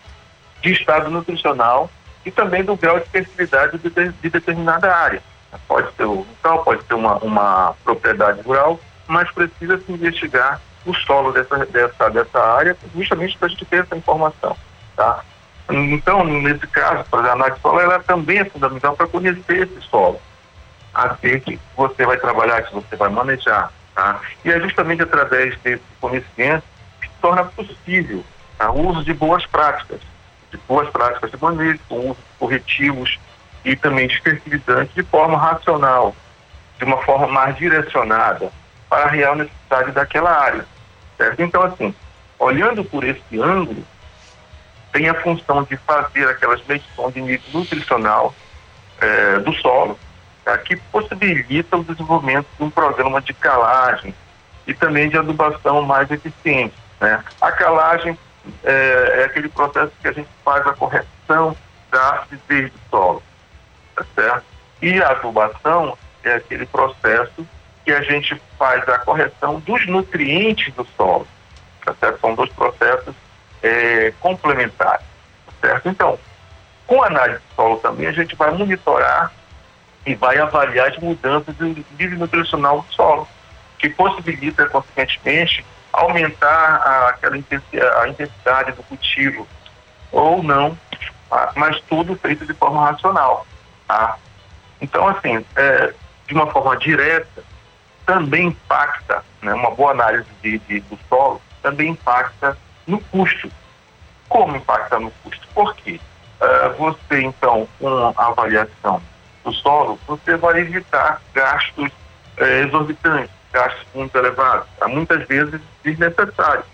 Speaker 12: de estado nutricional e também do grau de fertilidade de, de determinada área. Pode ser um local, pode ser uma, uma propriedade rural, mas precisa se investigar o solo dessa, dessa, dessa área, justamente para a gente ter essa informação. Tá? Então, nesse caso, para a análise solo, ela também é fundamental para conhecer esse solo, a ser que você vai trabalhar, que você vai manejar. Tá? E é justamente através desse conhecimento que torna possível tá? o uso de boas práticas, de boas práticas de manejo, com uso de corretivos e também de fertilizantes de forma racional, de uma forma mais direcionada para a real necessidade daquela área. Certo? Então, assim, olhando por esse ângulo, tem a função de fazer aquelas medições de nível nutricional é, do solo, tá? que possibilita o desenvolvimento de um programa de calagem e também de adubação mais eficiente. Né? A calagem é, é, aquele processo que a gente faz a correção da acidez do solo, tá certo? E a adubação é aquele processo que a gente faz a correção dos nutrientes do solo, tá certo? São dois processos é, complementares, certo? Então, com a análise do solo também a gente vai monitorar e vai avaliar as mudanças do nível nutricional do solo, que possibilita, consequentemente, aumentar a, aquela intensidade, a intensidade do cultivo ou não, mas tudo feito de forma racional. Tá? Então, assim, é, de uma forma direta, também impacta, né, uma boa análise de, de, do solo também impacta no custo. Como impacta no custo? Por quê? Uh, você, então, com a avaliação do solo, você vai evitar gastos uh, exorbitantes gastos muito elevados, tá? muitas vezes desnecessários,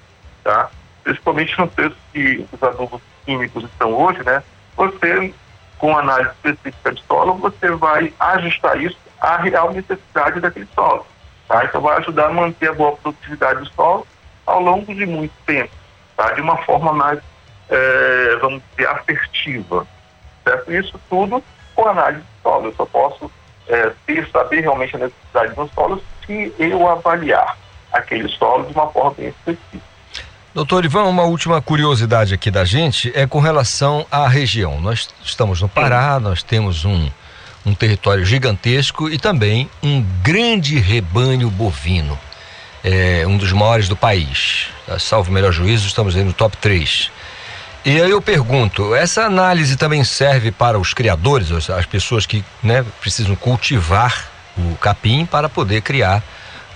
Speaker 12: tá? Principalmente no preço que os adubos químicos estão hoje, né? Você, com análise específica de solo, você vai ajustar isso à real necessidade daquele solo, tá? Então vai ajudar a manter a boa produtividade do solo ao longo de muito tempo, tá? De uma forma mais, é, vamos dizer, assertiva, certo? Isso tudo com análise de solo. Eu só posso é, ter, saber realmente a necessidade do solo se eu avaliar aquele solo de uma forma bem específica.
Speaker 2: Doutor Ivan, uma última curiosidade aqui da gente é com relação à região. Nós estamos no Pará, nós temos um, um território gigantesco e também um grande rebanho bovino. É, um dos maiores do país. Salvo o melhor juízo, estamos aí no top 3. E aí eu pergunto, essa análise também serve para os criadores, as pessoas que né, precisam cultivar o capim para poder criar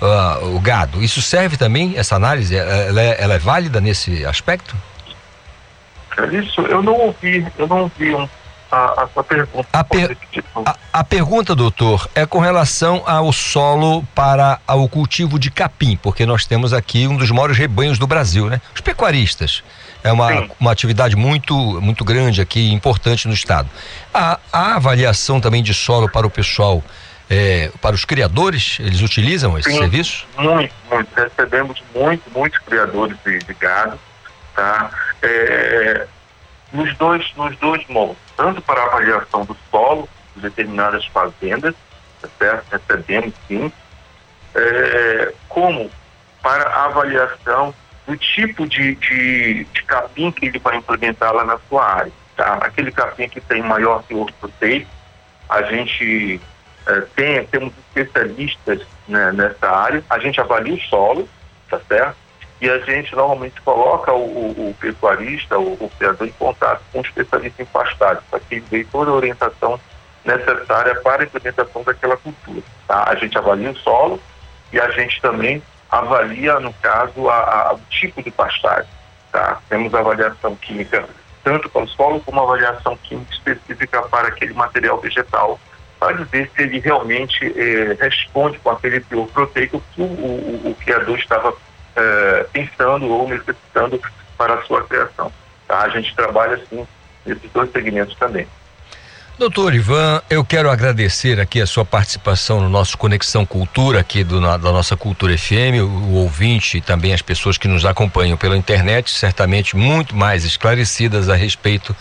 Speaker 2: uh, o gado. Isso serve também, essa análise, ela é, ela é válida nesse aspecto?
Speaker 12: Isso, eu não ouvi, eu não ouvi um, a, a sua pergunta.
Speaker 2: A, per, a, a, pergunta, doutor, é com relação ao solo para o cultivo de capim, porque nós temos aqui um dos maiores rebanhos do Brasil, né? Os pecuaristas é uma, uma atividade muito, muito grande aqui, importante no estado. A, a avaliação também de solo para o pessoal, é, para os criadores, eles utilizam esse Sim, serviço?
Speaker 12: Muito, muito. Recebemos muito, muitos criadores de, de gado, tá? É, nos dois, nos dois modos, tanto para avaliação do solo de determinadas fazendas, tá certo? Recebemos sim, é, como para avaliação do tipo de, de, de, capim que ele vai implementar lá na sua área. Tá? Aquele capim que tem maior teor proteico, a gente é, tem, temos especialistas né, nessa área. A gente avalia o solo, tá certo? E a gente normalmente coloca o, o, o pecuarista, o, o criador, em contato com um especialista em pastagem, para que ele dê toda a orientação necessária para a implementação daquela cultura. Tá? A gente avalia o solo e a gente também avalia, no caso, a, a, o tipo de pastagem. Tá? Temos avaliação química tanto para o solo como avaliação química específica para aquele material vegetal, para dizer se ele realmente eh, responde com aquele teor proteico que o, o, o criador estava eh, pensando ou necessitando para a sua criação. Tá? A gente trabalha assim nesses dois segmentos também.
Speaker 2: Doutor Ivan, eu quero agradecer aqui a sua participação no nosso Conexão Cultura, aqui do, na, da nossa Cultura FM, o, o, ouvinte e também as pessoas que nos acompanham pela internet, certamente muito mais esclarecidas a respeito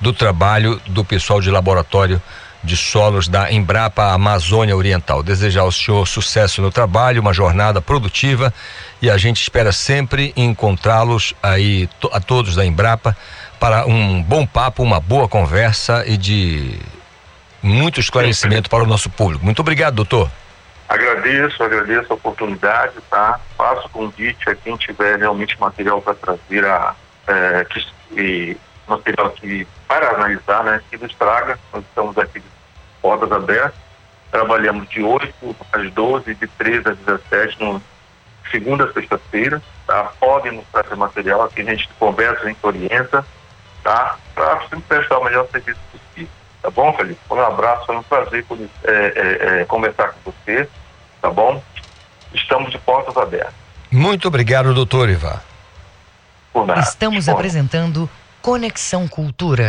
Speaker 2: do trabalho do pessoal de laboratório de solos da Embrapa Amazônia Oriental. Desejar ao senhor sucesso no trabalho, uma jornada produtiva e a gente espera sempre encontrá-los aí, a todos da Embrapa para um bom papo, uma boa conversa e de muito esclarecimento para o nosso público. Muito obrigado, doutor.
Speaker 12: Agradeço, agradeço a oportunidade, tá? Faço convite a quem tiver realmente material para trazer a é, que, e, material que para analisar, né? Que nos traga. Nós estamos aqui de portas abertas. Trabalhamos de 8 às 12, de 13 às 17, no segunda a sexta-feira, tá? Podem nos trazer material, aqui a gente conversa, a gente orienta tá? Para sempre prestar o melhor serviço possível. Tá bom, Felipe? Um abraço, foi um prazer é, é, é, conversar com você, tá bom? Estamos de portas abertas.
Speaker 2: Muito obrigado, doutor
Speaker 1: nada. Estamos apresentando Conexão Cultura.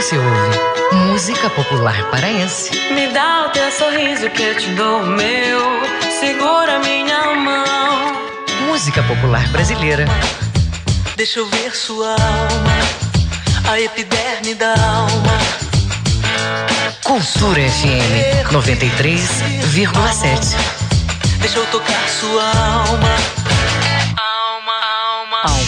Speaker 1: Você ouve Música popular paraense.
Speaker 3: Me dá o teu sorriso que eu te dou o meu. Segura minha mão.
Speaker 1: Música popular brasileira.
Speaker 3: Deixa eu ver sua alma. A epiderme da alma.
Speaker 1: Cultura FM 93,7.
Speaker 3: Deixa eu tocar sua alma. Alma, alma, alma.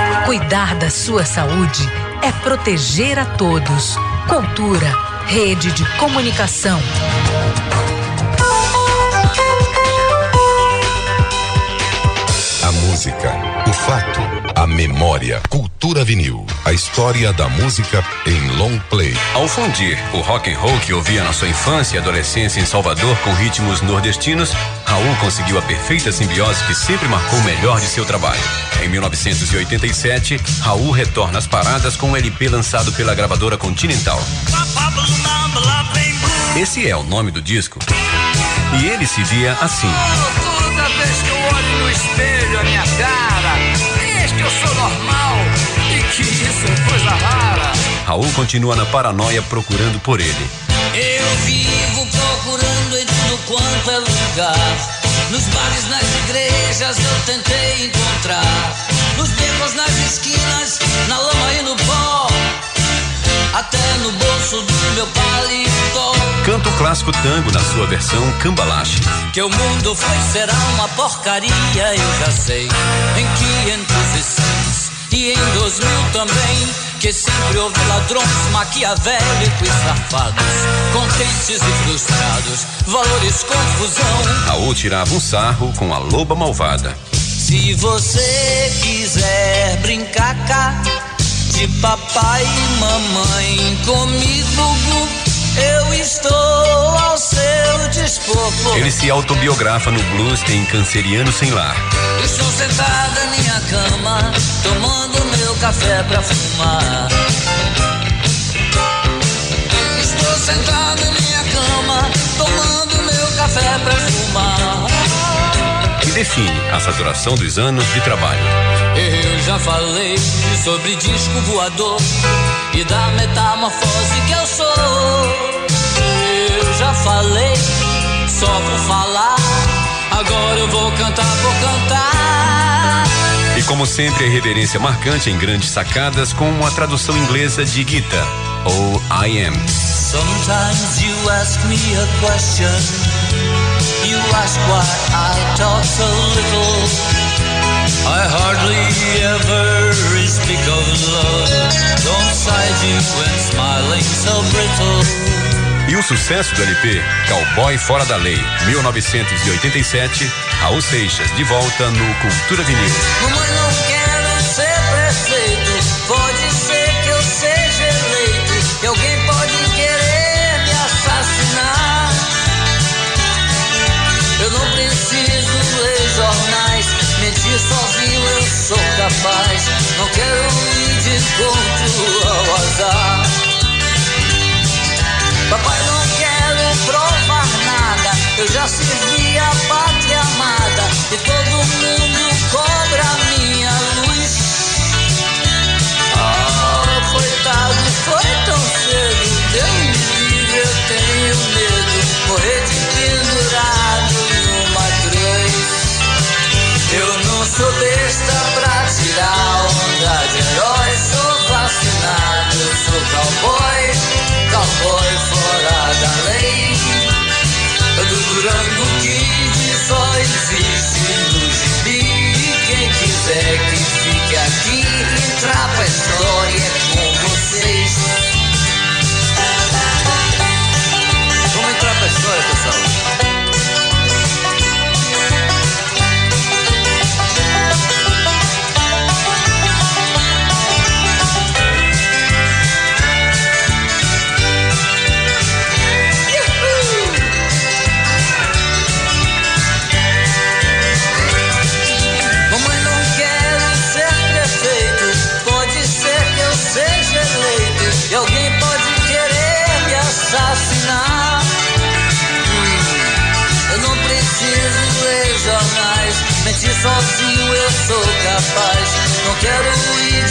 Speaker 13: Cuidar da sua saúde é proteger a todos. Cultura, rede de comunicação.
Speaker 14: Música, o fato, a memória. Cultura vinil. A história da música em long play.
Speaker 15: Ao fundir o rock and roll que ouvia na sua infância e adolescência em Salvador com ritmos nordestinos, Raul conseguiu a perfeita simbiose que sempre marcou o melhor de seu trabalho. Em 1987, Raul retorna às paradas com um LP lançado pela gravadora Continental. Esse é o nome do disco. E ele se via assim.
Speaker 16: Toda vez que eu olho no espelho a minha cara, diz que eu sou normal e que isso é coisa rara.
Speaker 15: Raul continua na paranoia procurando por ele.
Speaker 16: Eu vivo procurando em tudo quanto é lugar. Nos bares, nas igrejas eu tentei encontrar. Nos becos, nas esquinas, na lama e no pó. Até no bolso do meu paletó.
Speaker 15: Canta o clássico tango na sua versão cambalache.
Speaker 16: Que o mundo foi será uma porcaria, eu já sei. Em 506 e em 2000 também. Que sempre houve ladrões maquiavélicos e safados, contentes e frustrados, valores confusão.
Speaker 15: Raul tirava um sarro com a loba malvada.
Speaker 16: Se você quiser brincar cá, de papai e mamãe comigo. Eu estou ao seu dispor.
Speaker 15: Ele se autobiografa no blues em Canceriano Sem Lar.
Speaker 16: Estou sentada na minha cama, tomando meu café pra fumar. Estou sentada na minha cama, tomando meu café pra fumar.
Speaker 15: Define a saturação dos anos de trabalho.
Speaker 16: Eu já falei sobre disco voador e da metamorfose que eu sou. Eu já falei, só vou falar. Agora eu vou cantar por cantar.
Speaker 15: E como sempre, a irreverência marcante em grandes sacadas com uma tradução inglesa de Gita, ou I Am.
Speaker 16: Sometimes you ask me a question. You ask why I talk so little. I hardly ever speak of love. Don't side you when smiling so brittle.
Speaker 15: E o sucesso do LP, Cowboy Fora da Lei, 1987, Raul Seixas, de volta no Cultura Vinil.
Speaker 16: Capaz. Não quero ir de encontro ao azar. Papai, não quero provar nada. Eu já servi a pátria amada. E todo mundo capaz. Não quero ir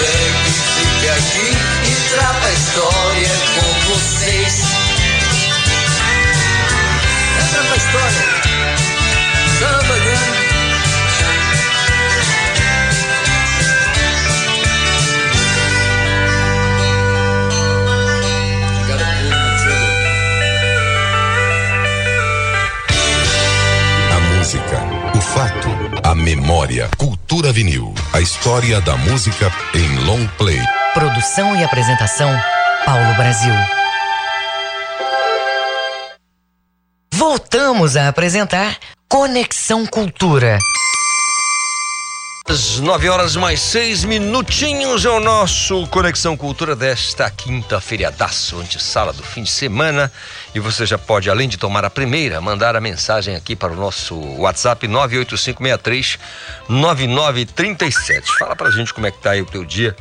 Speaker 16: Que fique aqui, entrar pra história com vocês. Entra pra história. Samba grande.
Speaker 14: A memória. Cultura vinil. A história da música em long play.
Speaker 1: Produção e apresentação, Paulo Brasil. Voltamos a apresentar Conexão Cultura.
Speaker 2: Às 9 horas mais seis minutinhos é o nosso Conexão Cultura desta quinta feriadaço, antessala do fim de semana. E você já pode, além de tomar a primeira, mandar a mensagem aqui para o nosso WhatsApp 98563 9937. Fala pra gente como é que tá aí o teu dia.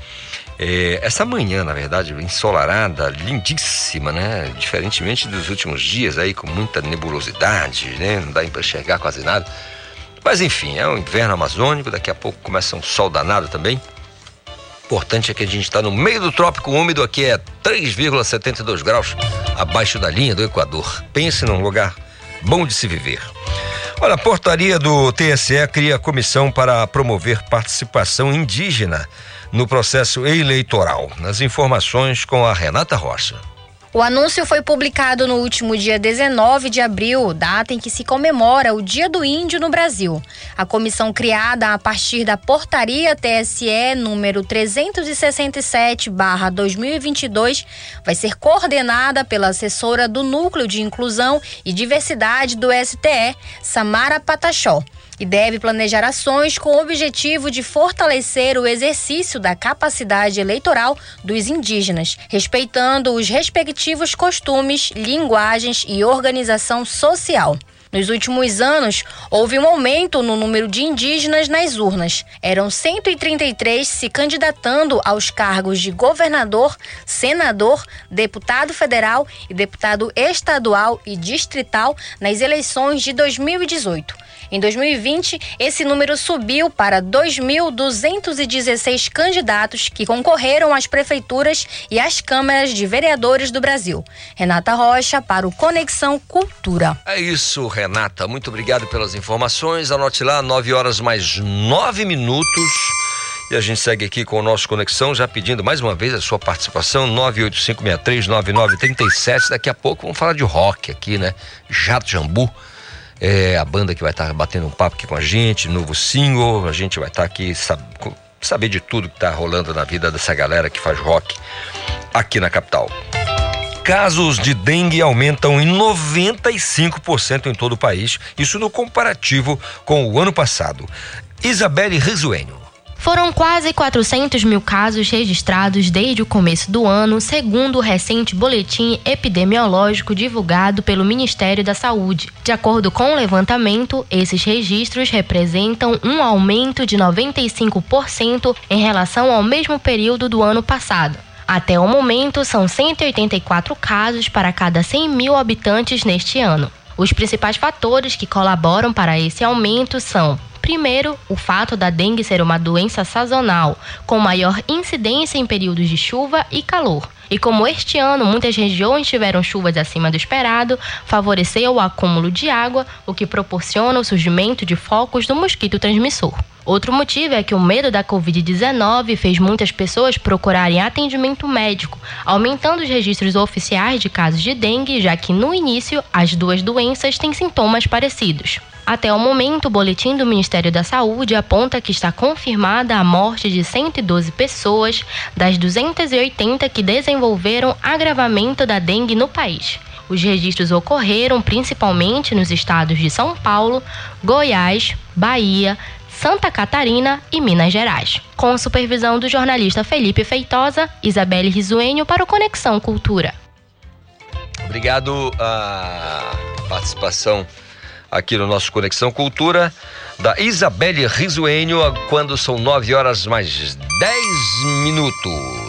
Speaker 2: É, essa manhã, na verdade, ensolarada, lindíssima, né? Diferentemente dos últimos dias aí, com muita nebulosidade, né? Não dá pra enxergar quase nada. Mas enfim, é o inverno amazônico, daqui a pouco começa um sol danado também. Importante é que a gente está no meio do trópico úmido, aqui é 3,72 graus abaixo da linha do Equador. Pense num lugar bom de se viver. Olha, a portaria do TSE cria comissão para promover participação indígena no processo eleitoral. Nas informações com a Renata Rocha.
Speaker 17: O anúncio foi publicado no último dia 19 de abril, data em que se comemora o Dia do Índio no Brasil. A comissão criada a partir da portaria TSE número 367/2022 vai ser coordenada pela assessora do Núcleo de Inclusão e Diversidade do STE, Samara Patachó e deve planejar ações com o objetivo de fortalecer o exercício da capacidade eleitoral dos indígenas, respeitando os respectivos costumes, linguagens e organização social. Nos últimos anos, houve um aumento no número de indígenas nas urnas. Eram 133 se candidatando aos cargos de governador, senador, deputado federal e deputado estadual e distrital nas eleições de 2018. Em 2020, esse número subiu para 2.216 candidatos que concorreram às prefeituras e às câmaras de vereadores do Brasil. Renata Rocha para o Conexão Cultura.
Speaker 2: É isso, Renata. Muito obrigado pelas informações. Anote lá, 9 horas mais 9 minutos. E a gente segue aqui com o nosso Conexão, já pedindo mais uma vez a sua participação, 985639937. Daqui a pouco vamos falar de rock aqui, né? Jato Jambu é a banda que vai estar tá batendo um papo aqui com a gente, novo single, a gente vai estar tá aqui sab saber de tudo que está rolando na vida dessa galera que faz rock aqui na capital. Casos de dengue aumentam em 95% em todo o país, isso no comparativo com o ano passado. Isabelle Risuênio.
Speaker 18: Foram quase 400 mil casos registrados desde o começo do ano, segundo o recente boletim epidemiológico divulgado pelo Ministério da Saúde. De acordo com o levantamento, esses registros representam um aumento de 95% em relação ao mesmo período do ano passado. Até o momento, são 184 casos para cada 100 mil habitantes neste ano. Os principais fatores que colaboram para esse aumento são Primeiro, o fato da dengue ser uma doença sazonal, com maior incidência em períodos de chuva e calor. E como este ano muitas regiões tiveram chuvas acima do esperado, favoreceu o acúmulo de água, o que proporciona o surgimento de focos do mosquito transmissor. Outro motivo é que o medo da Covid-19 fez muitas pessoas procurarem atendimento médico, aumentando os registros oficiais de casos de dengue, já que no início as duas doenças têm sintomas parecidos. Até o momento, o boletim do Ministério da Saúde aponta que está confirmada a morte de 112 pessoas das 280 que desenvolveram agravamento da dengue no país. Os registros ocorreram principalmente nos estados de São Paulo, Goiás, Bahia, Santa Catarina e Minas Gerais. Com supervisão do jornalista Felipe Feitosa, Isabelle Risuênio para o Conexão Cultura.
Speaker 2: Obrigado a participação aqui no nosso Conexão Cultura, da Isabelle Risuênio, quando são 9 horas mais 10 minutos.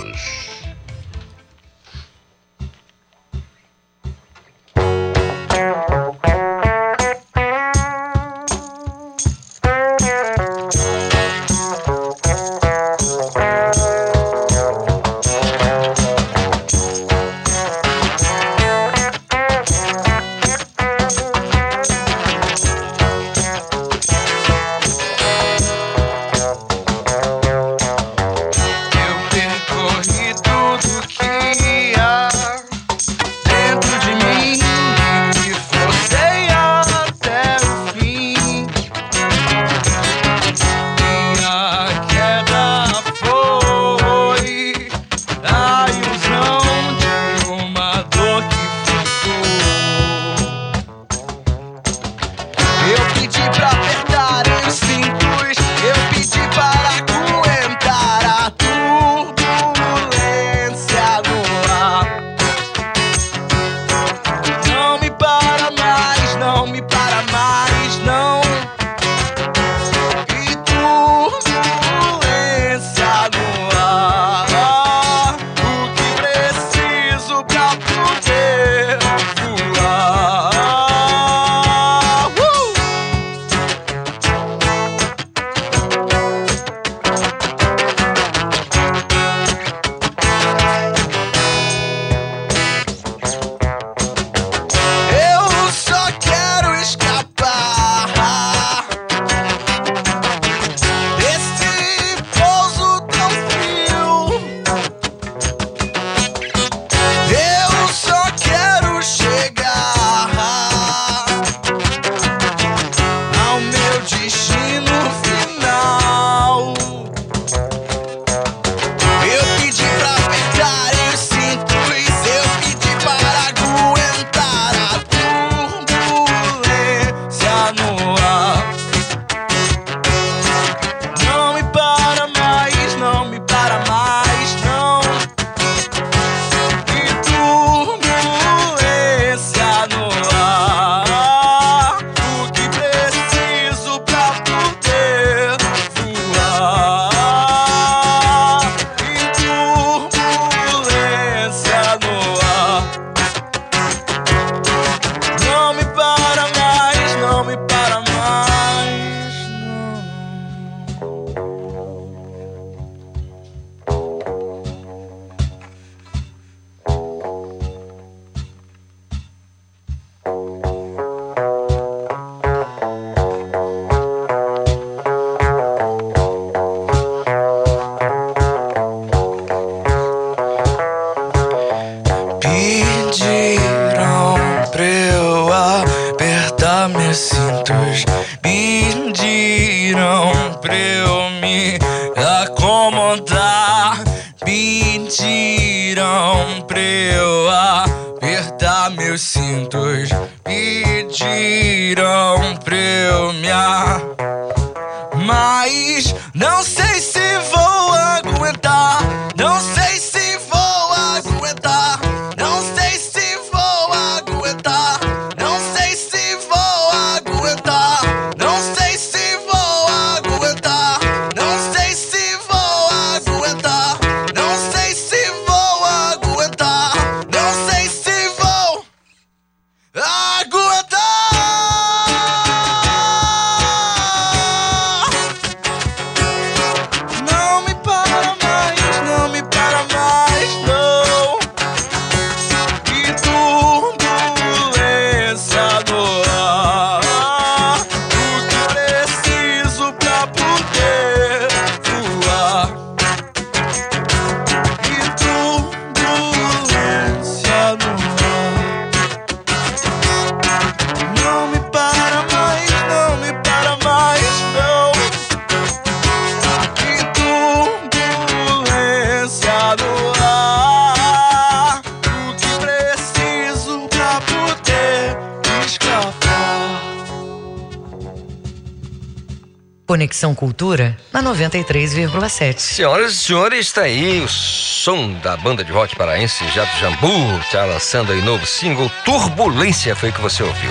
Speaker 1: Cultura na 93,7.
Speaker 2: Senhoras e senhores, está aí o som da banda de rock paraense Jato Jambu, está lançando aí novo single Turbulência, foi o que você ouviu.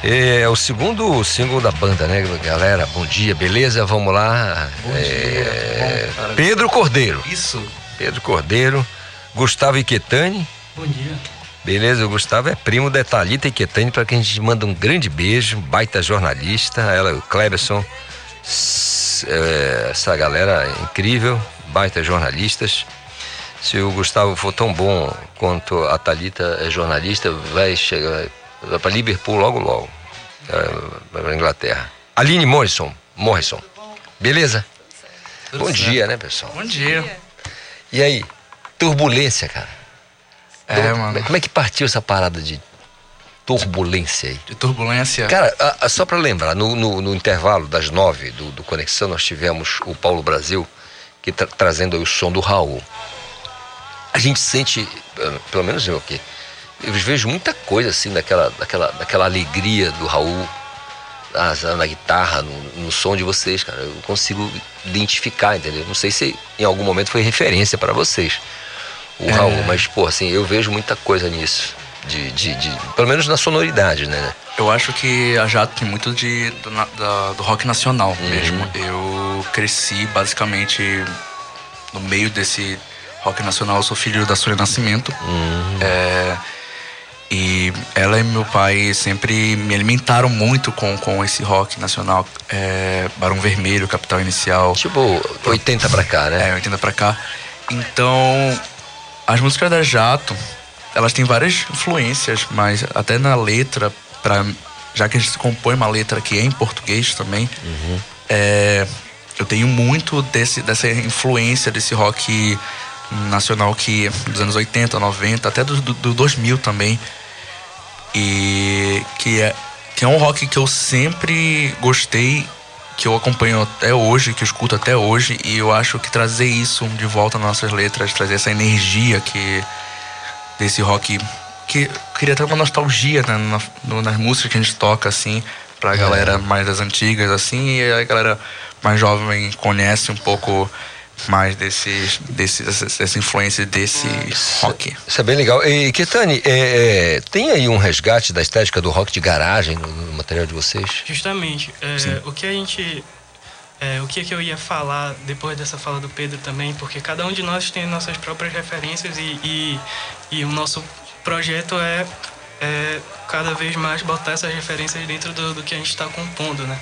Speaker 2: É o segundo single da banda, né, galera? Bom dia, beleza? Vamos lá. É, Pedro Cordeiro.
Speaker 19: Isso.
Speaker 2: Pedro Cordeiro, Gustavo Iquetani.
Speaker 19: Bom dia.
Speaker 2: Beleza, o Gustavo é primo da Thalita Iquetani, para quem a gente manda um grande beijo, baita jornalista, ela, o Cleberson, é, essa galera é incrível, baita jornalistas. Se o Gustavo for tão bom quanto a Thalita é jornalista, vai chegar vai para Liverpool logo logo, é, vai para Inglaterra. Aline Morrison, Morrison, beleza?
Speaker 19: Tudo
Speaker 2: bom
Speaker 19: certo.
Speaker 2: dia, né, pessoal?
Speaker 19: Bom dia.
Speaker 2: E aí, turbulência, cara?
Speaker 19: É,
Speaker 2: Como-
Speaker 19: mano.
Speaker 2: Como é que partiu essa parada de turbulência aí?
Speaker 19: De turbulência.
Speaker 2: Cara, a- a- só pra lembrar, no, no- no intervalo das nove do, do Conexão, nós tivemos o Paulo Brasil, que tá trazendo aí o som do Raul. A gente sente, eh, pelo menos eu aqui, eu vejo muita coisa assim daquela, daquela, daquela alegria do Raul na, na guitarra, no, no som de vocês, cara. Eu consigo identificar, entendeu? Não sei se em algum momento foi referência para vocês, o
Speaker 19: É.
Speaker 2: Raul, mas, pô, assim, eu vejo muita coisa nisso. De, de, de- pelo menos na sonoridade, né?
Speaker 19: Eu acho que a Jato tem muito de, do, da- do rock nacional
Speaker 2: Uhum.
Speaker 19: mesmo. Eu cresci basicamente no meio desse rock nacional. Eu sou filho da Sônia Nascimento.
Speaker 2: Uhum.
Speaker 19: É, e ela e meu pai sempre me alimentaram muito com, com esse rock nacional. É, Barão Vermelho, Capital Inicial.
Speaker 2: Tipo 80 pra cá, né?
Speaker 19: É, 80 pra cá. Então, as músicas da Jato, elas têm várias influências, mas até na letra, pra, já que a gente compõe uma letra que é em português também, é, eu tenho muito desse, dessa influência desse rock nacional que dos anos 80, 90, até do, do, do 2000 também. E que é, que é um rock que eu sempre gostei, que eu acompanho até hoje, que eu escuto até hoje, e eu acho que trazer isso de volta nas nossas letras, trazer essa energia que desse rock que queria ter uma nostalgia né, na- no- nas músicas que a gente toca assim pra galera mais das antigas assim e a galera mais jovem conhece um pouco mais desses, desse, dessa, dessa influência desse rock.
Speaker 2: Isso é bem legal. E Ketani, é, é, tem aí um resgate da estética do rock de garagem no, no material de vocês?
Speaker 20: Justamente. é, o que a gente. É, o que, que eu ia falar depois dessa fala do Pedro também, porque cada um de nós tem nossas próprias referências e, e, e o nosso projeto é, é cada vez mais botar essas referências dentro do, do que a gente está compondo, né?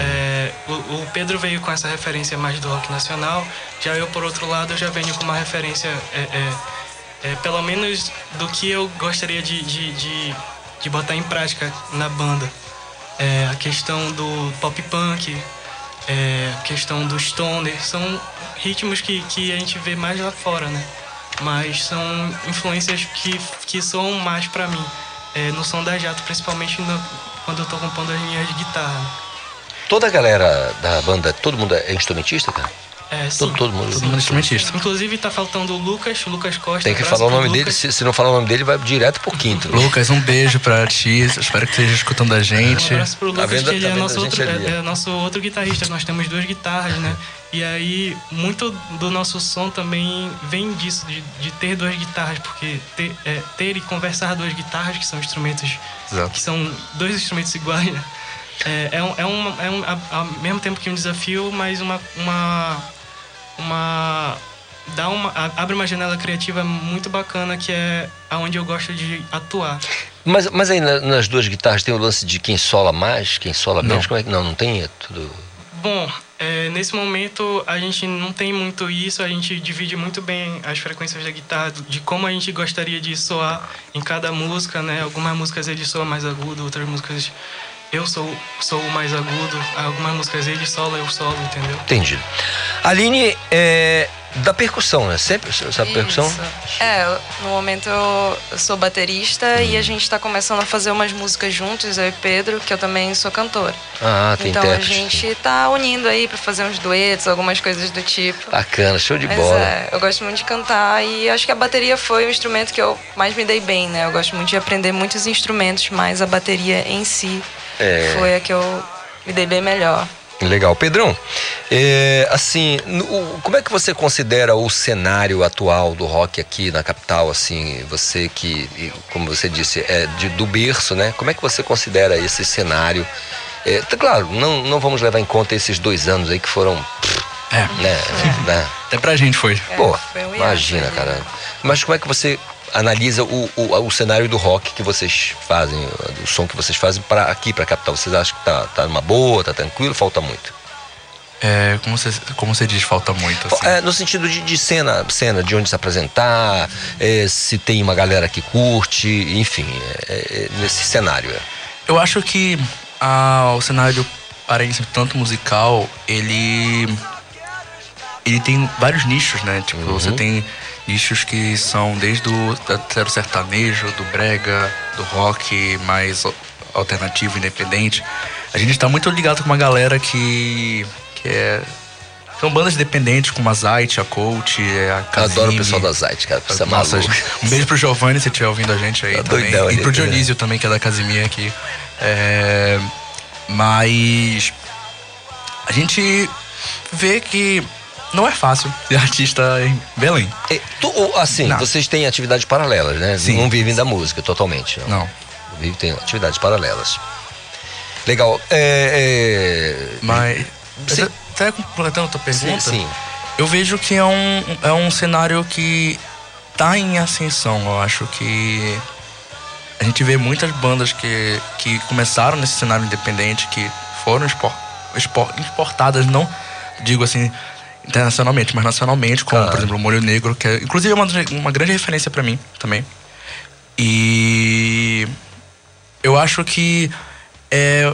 Speaker 20: É, o, o Pedro veio com essa referência mais do rock nacional, já eu, por outro lado, já venho com uma referência, é, é, é, pelo menos do que eu gostaria de, de, de, de botar em prática na banda. É, a questão do pop punk, é, questão do stoner, são ritmos que, que a gente vê mais lá fora, né? Mas são influências que, que soam mais pra mim. É, no som da Jato, principalmente no- quando eu tô compondo as minhas guitarras.
Speaker 2: Toda a galera da banda, todo mundo é instrumentista, cara?
Speaker 20: É, sim.
Speaker 2: Todo, todo mundo.
Speaker 20: Todo mundo instrumentista. Inclusive tá faltando o Lucas, o Lucas Costa.
Speaker 2: Tem que falar o nome dele, se, se não falar o nome dele, vai direto pro quinto.
Speaker 19: Lucas, um beijo pra ti. Espero que esteja escutando a gente.
Speaker 20: Um abraço pro Lucas,
Speaker 2: vendo-
Speaker 20: que ele
Speaker 2: tá
Speaker 20: é, nosso outro, é, é nosso outro guitarrista. Nós temos duas guitarras, né? E aí, muito do nosso som também vem disso, de, de ter duas guitarras, porque ter, é, ter e conversar duas guitarras, que são instrumentos
Speaker 19: Exato.
Speaker 20: que são dois instrumentos iguais, né? É, é um, é um, é um a- ao mesmo tempo que um desafio, mas uma. uma, uma dá uma abre uma janela criativa muito bacana que é aonde eu gosto de atuar.
Speaker 2: Mas, mas aí na- nas duas guitarras tem o lance de quem sola mais, quem sola menos?
Speaker 20: Não.
Speaker 2: Como é que não? Não tem? É tudo.
Speaker 20: Bom, é, nesse momento a gente não tem muito isso, a gente divide muito bem as frequências da guitarra, de como a gente gostaria de soar em cada música, né? Algumas músicas ele soa mais agudo, outras músicas eu sou, sou o mais agudo, algumas músicas ele solo, eu solo, entendeu?
Speaker 2: Entendi. Aline, é, da percussão, né? Sempre sabe percussão?
Speaker 21: Isso. É, eu- no momento eu, sou baterista e a gente tá começando a fazer umas músicas juntos, eu e Pedro, que eu também sou cantora.
Speaker 2: Ah, tem
Speaker 21: então a
Speaker 2: intérprete.
Speaker 21: gente tá unindo aí pra fazer uns duetos, algumas coisas do tipo.
Speaker 2: Bacana, show de
Speaker 21: Mas
Speaker 2: bola.
Speaker 21: é, eu gosto muito de cantar e acho que a bateria foi o instrumento que eu mais me dei bem, né? Eu gosto muito de aprender muitos instrumentos, mas a bateria em si
Speaker 2: É.
Speaker 21: foi a que eu me dei bem melhor.
Speaker 2: Legal. Pedrão, é, assim, no- como é que você considera o cenário atual do rock aqui na capital, assim, você que, como você disse, é de- do berço, né? Como é que você considera esse cenário? É, tá claro, não, não vamos levar em conta esses dois anos aí que foram...
Speaker 19: É.
Speaker 2: Né, né?
Speaker 19: Até pra gente foi.
Speaker 2: Pô,
Speaker 21: foi um
Speaker 2: imagina, cara. Mas como é que você analisa o, o, o cenário do rock que vocês fazem, o som que vocês fazem para aqui, para a capital? Vocês acham que tá, tá numa boa, tá tranquilo, falta muito?
Speaker 19: É, como você, como você diz, falta muito. Assim.
Speaker 2: É, no sentido de, de cena, cena, de onde se apresentar, é, se tem uma galera que curte, enfim, é, é, nesse cenário. é.
Speaker 19: Eu acho que ah, o cenário paraense, tanto musical, ele. Ele tem vários nichos, né? Tipo,
Speaker 2: Uhum.
Speaker 19: você tem nichos que são desde o até o sertanejo, do brega, do rock mais al- alternativo, independente. A gente tá muito ligado com uma galera que. que é. São bandas independentes, como a Zait, a Coach, a
Speaker 2: Eu adoro o pessoal da Zait, cara, você é
Speaker 19: Nossa,
Speaker 2: maluco.
Speaker 19: um beijo pro Giovanni, se estiver ouvindo a gente aí
Speaker 2: Tá
Speaker 19: também.
Speaker 2: doidão
Speaker 19: e pro
Speaker 2: tá?
Speaker 19: Dionísio também, que é da Casimir aqui. É, mas a gente vê que não é fácil ser artista em Belém.
Speaker 2: E tu- ou, assim,
Speaker 19: Não.
Speaker 2: vocês têm atividades paralelas, né?
Speaker 19: Sim.
Speaker 2: Não vivem da música totalmente. Não.
Speaker 19: Não.
Speaker 2: Vivem, tem atividades paralelas. Legal. É, é...
Speaker 19: Mas.
Speaker 2: Sim.
Speaker 19: Até completando a tua pergunta,
Speaker 2: Sim, sim.
Speaker 19: eu vejo que é um, é um cenário que tá em ascensão. Eu acho que a gente vê muitas bandas que, que começaram nesse cenário independente, que foram expor, expor- exportadas, não digo assim internacionalmente, mas nacionalmente, como por exemplo o Molho Negro, que é, inclusive é uma, uma grande referência pra mim também. E eu acho que é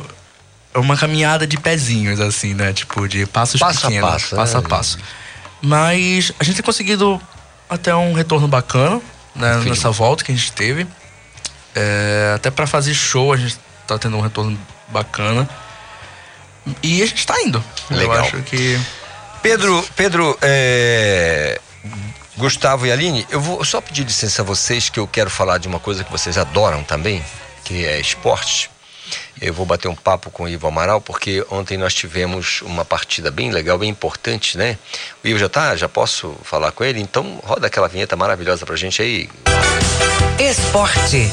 Speaker 19: uma caminhada de pezinhos, assim, né? Tipo, de passos
Speaker 2: Passo a
Speaker 19: pequenos.
Speaker 2: passo,
Speaker 19: passo
Speaker 2: né?
Speaker 19: a passo. Mas a gente tem conseguido até um retorno bacana né, nessa volta que a gente teve. É, até pra fazer show a gente tá tendo um retorno bacana. E a gente tá indo.
Speaker 2: Legal.
Speaker 19: Eu acho que.
Speaker 2: Pedro, Pedro, é, Gustavo e Aline, eu vou só pedir licença a vocês que eu quero falar de uma coisa que vocês adoram também, que é esporte. Eu vou bater um papo com o Ivo Amaral, porque ontem nós tivemos uma partida bem legal, bem importante, né? O Ivo já tá? Já posso falar com ele? Então roda aquela vinheta maravilhosa pra gente aí.
Speaker 1: Esporte.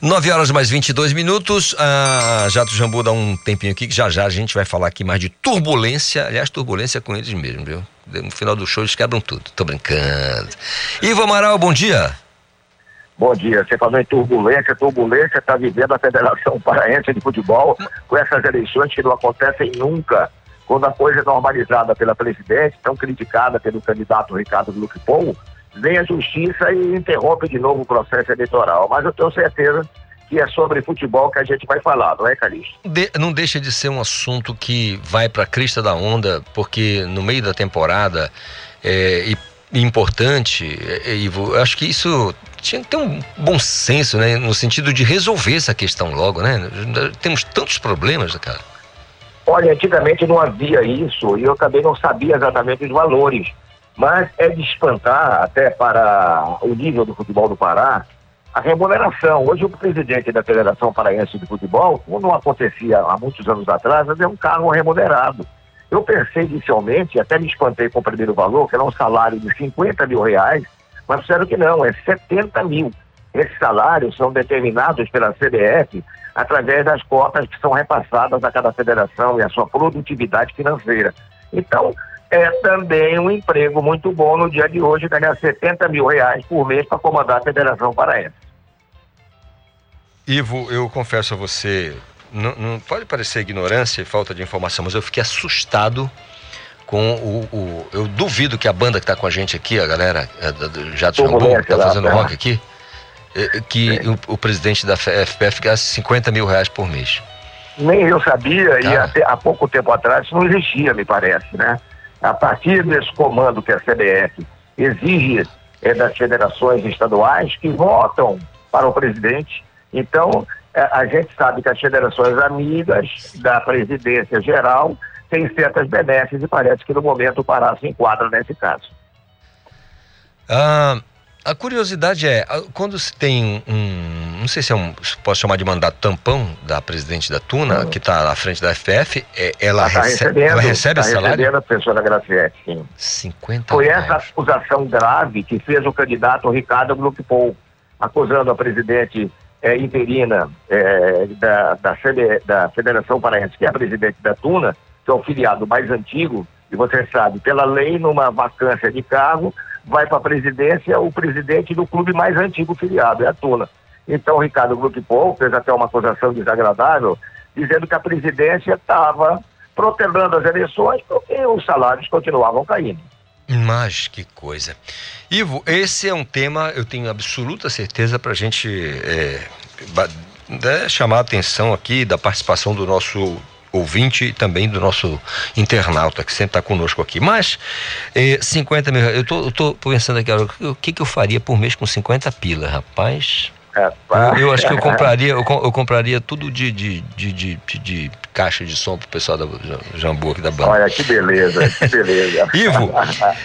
Speaker 2: 9 horas mais 22 minutos. A Jato Jambu dá um tempinho aqui que já já a gente vai falar aqui mais de turbulência. Aliás, turbulência com eles mesmo, viu? No final do show eles quebram tudo. Tô brincando. Ivo Amaral, bom dia.
Speaker 4: Bom dia. Você falou em turbulência. Turbulência está vivendo a Federação Paraense de Futebol com essas eleições que não acontecem nunca. Quando a coisa é normalizada pela presidente, tão criticada pelo candidato Ricardo Luque vem a justiça e interrompe de novo o processo eleitoral. Mas eu tenho certeza que é sobre futebol que a gente vai falar, não é, Calixto?
Speaker 2: De- não deixa de ser um assunto que vai pra crista da onda, porque no meio da temporada é, e importante, é, é, Ivo. Eu acho que isso tinha que ter um bom senso, né? No sentido de resolver essa questão logo, né? Temos tantos problemas, cara.
Speaker 22: Olha, antigamente não havia isso e eu também não sabia exatamente os valores. Mas é de espantar, até para o nível do futebol do Pará, a remuneração. Hoje o presidente da Federação Paraense de Futebol, como não acontecia há muitos anos atrás, é um cargo remunerado. Eu pensei inicialmente, até me espantei com o primeiro valor, que era um salário de 50 mil reais, mas disseram que não, é 70 mil. Esses salários são determinados pela CBF através das cotas que são repassadas a cada federação e a sua produtividade financeira. Então, é também um emprego muito bom no dia de hoje, ganhar 70 mil reais por mês para comandar a Federação Paraense.
Speaker 2: Ivo, eu confesso a você, não, não, pode parecer ignorância e falta de informação, mas eu fiquei assustado com o, o eu duvido que a banda que está com a gente aqui, a galera é, do Jato Jambu, que está fazendo rock aqui, é, que o, o, presidente da FPF gaste 50 mil reais por mês.
Speaker 22: Nem eu sabia, e até há pouco tempo atrás isso não existia, me parece, né? A partir desse comando que a CBF exige é, das federações estaduais que votam para o presidente então, é, a gente sabe que as federações amigas da presidência geral têm certas benesses e parece que no momento o Pará se enquadra nesse caso.
Speaker 2: Ah, a curiosidade é, quando se tem um, não sei se é um, posso chamar de mandato tampão da presidente da Tuna, uhum. que está à frente da FF, é, ela, tá recebe, ela recebe tá salário?
Speaker 22: recebendo a professora Graciete, sim.
Speaker 2: 50
Speaker 22: Foi reais. essa acusação grave que fez o candidato Ricardo Gluckpol, acusando a presidente é, interina é, da, da, da Federação Paraense, que é a presidente da Tuna, que é o filiado mais antigo, e você sabe, pela lei, numa vacância de cargo, vai para a presidência o presidente do clube mais antigo filiado, é a Tuna. Então, Ricardo Gluckpol fez até uma acusação desagradável, dizendo que a presidência estava protelando as eleições porque os salários continuavam caindo.
Speaker 2: Mas que coisa. Ivo, esse é um tema, eu tenho absoluta certeza para a gente é, chamar a atenção aqui da participação do nosso ouvinte e também do nosso internauta que sempre está conosco aqui. Mas, eh, 50 mil eu tô, eu tô pensando aqui, o que, que eu faria por mês com 50 pila, rapaz? Eu, eu, acho que eu compraria, eu, eu compraria tudo de, de, de, de, de caixa de som pro pessoal da Jambu aqui da banda.
Speaker 22: Olha, que beleza, que beleza.
Speaker 2: Ivo,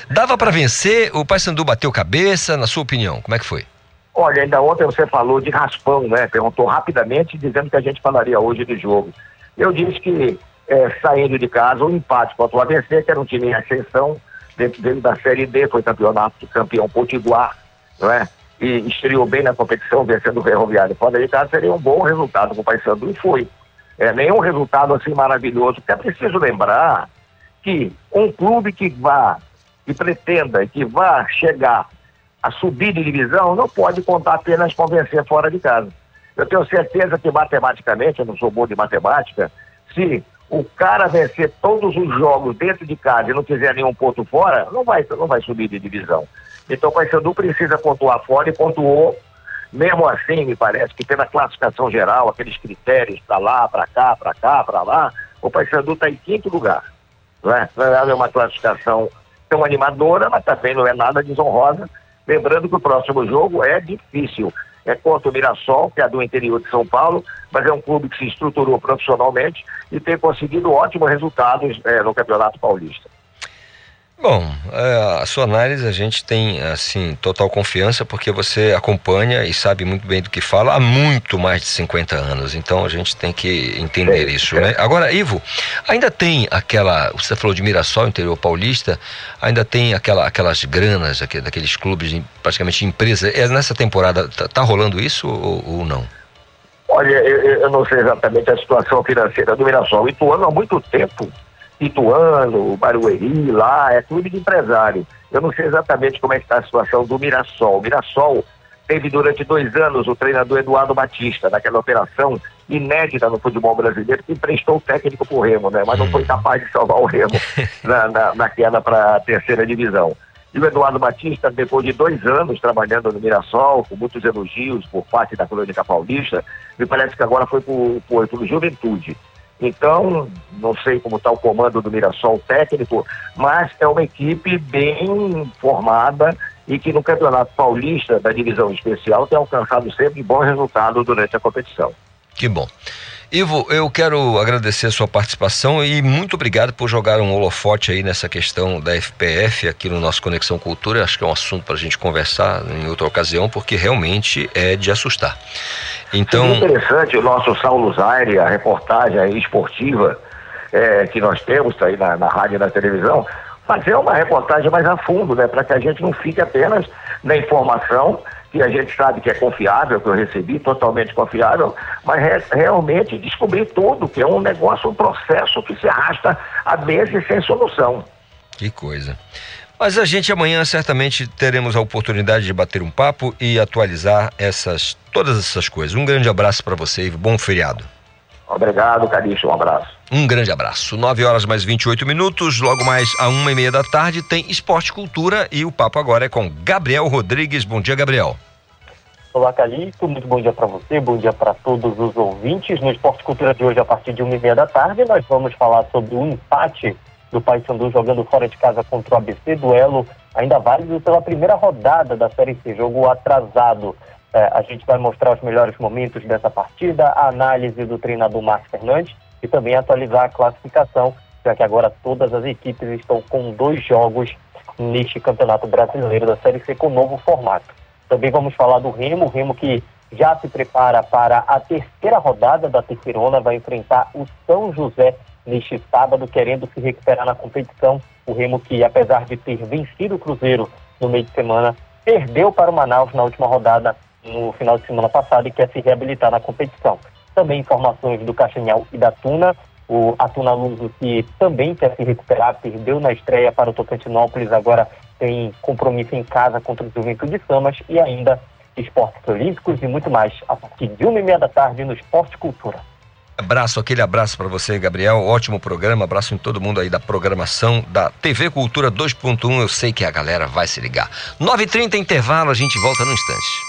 Speaker 2: dava para vencer? O Paysandu bateu cabeça, na sua opinião, como é que foi?
Speaker 22: Olha, ainda ontem você falou de raspão, né? Perguntou rapidamente, dizendo que a gente falaria hoje de jogo. Eu disse que é, saindo de casa, o um empate contra o ABC, que era um time em ascensão, dentro dele da Série D, foi campeonato, campeão potiguar, não é? e estreou bem na competição, vencendo o Ferroviário fora de casa, seria um bom resultado com o Paysandu e foi. É, nenhum resultado assim maravilhoso, porque é preciso lembrar que um clube que vá, que pretenda, que vá chegar a subir de divisão, não pode contar apenas com vencer fora de casa. Eu tenho certeza que matematicamente, eu não sou bom de matemática, se o cara vencer todos os jogos dentro de casa e não fizer nenhum ponto fora, não vai, não vai subir de divisão. Então o Paysandu precisa pontuar fora e pontuou. Mesmo assim, me parece que pela classificação geral, aqueles critérios para lá, para cá, para cá, para lá, o Paysandu está em quinto lugar. Não é? Não é uma classificação tão animadora, mas também não é nada desonrosa. Lembrando que o próximo jogo é difícil. É contra o Mirassol, que é do interior de São Paulo, mas é um clube que se estruturou profissionalmente e tem conseguido ótimos resultados é, no Campeonato Paulista.
Speaker 2: Bom, é, a sua análise a gente tem assim total confiança porque você acompanha e sabe muito bem do que fala há muito mais de 50 anos. Então a gente tem que entender é, isso, é. né? Agora, Ivo, ainda tem aquela, você falou de Mirassol, interior paulista, ainda tem aquela, aquelas granas daqueles clubes praticamente empresa. É nessa temporada tá, tá rolando isso ou, ou não?
Speaker 22: Olha, eu, eu, não sei exatamente a situação financeira do Mirassol. O Ituano há muito tempo Ituano, Barueri, lá, é clube de empresário. Eu não sei exatamente como é que está a situação do Mirassol. O Mirassol teve durante dois anos o treinador Eduardo Batista, naquela operação inédita no futebol brasileiro, que emprestou o técnico para o Remo, né? Mas não foi capaz de salvar o Remo na, na, na queda para a terceira divisão. E o Eduardo Batista, depois de dois anos trabalhando no Mirassol, com muitos elogios por parte da Crônica Paulista, me parece que agora foi para o Juventude
Speaker 4: Então, não sei como está o comando do Mirassol técnico, mas é uma equipe bem formada e que no Campeonato Paulista da Divisão Especial tem alcançado sempre bons resultados durante a competição.
Speaker 2: Que bom. Ivo, eu quero agradecer a sua participação e muito obrigado por jogar um holofote aí nessa questão da FPF aqui no nosso Conexão Cultura. Acho que é um assunto para a gente conversar em outra ocasião, porque realmente é de assustar. Então.
Speaker 4: É interessante o nosso Saulo Zaire, a reportagem esportiva é, que nós temos aí na, na rádio e na televisão, fazer uma reportagem mais a fundo, né? Para que a gente não fique apenas na informação que a gente sabe que é confiável, que eu recebi, totalmente confiável, mas re realmente descobrir tudo, que é um negócio, um processo que se arrasta há meses sem solução.
Speaker 2: Que coisa. Mas a gente amanhã certamente teremos a oportunidade de bater um papo e atualizar essas todas essas coisas. Um grande abraço para você e bom feriado.
Speaker 4: Obrigado, Calixto. Um abraço.
Speaker 2: Um grande abraço. 9 horas mais 28 minutos. Logo mais a uma e meia da tarde tem Esporte Cultura e o papo agora é com Gabriel Rodrigues. Bom dia, Gabriel.
Speaker 23: Olá, Calixto. Muito bom dia para você, bom dia para todos os ouvintes. No Esporte Cultura de hoje, a partir de uma e meia da tarde, nós vamos falar sobre o empate do Paysandu jogando fora de casa contra o ABC, duelo ainda válido pela primeira rodada da Série C, jogo atrasado. É, a gente vai mostrar os melhores momentos dessa partida, a análise do treinador Marcos Fernandes e também atualizar a classificação, já que agora todas as equipes estão com dois jogos neste Campeonato Brasileiro da Série C com novo formato. Também vamos falar do Remo, o Remo que já se prepara para a terceira rodada da Terceirona, vai enfrentar o São José neste sábado, querendo se recuperar na competição. O Remo que, apesar de ter vencido o Cruzeiro no meio de semana, perdeu para o Manaus na última rodada no final de semana passado e quer se reabilitar na competição. Também informações do Castanhal e da Tuna. O Atuna Luso, que também quer se recuperar, perdeu na estreia para o Tocantinópolis, agora tem compromisso em casa contra o Juventude de Samas e ainda esportes olímpicos e muito mais a partir de uma e meia da tarde no Esporte Cultura.
Speaker 2: Abraço, aquele abraço para você, Gabriel. Ótimo programa. Abraço em todo mundo aí da programação da TV Cultura 2.1. Eu sei que a galera vai se ligar. 9h30 intervalo, a gente volta no instante.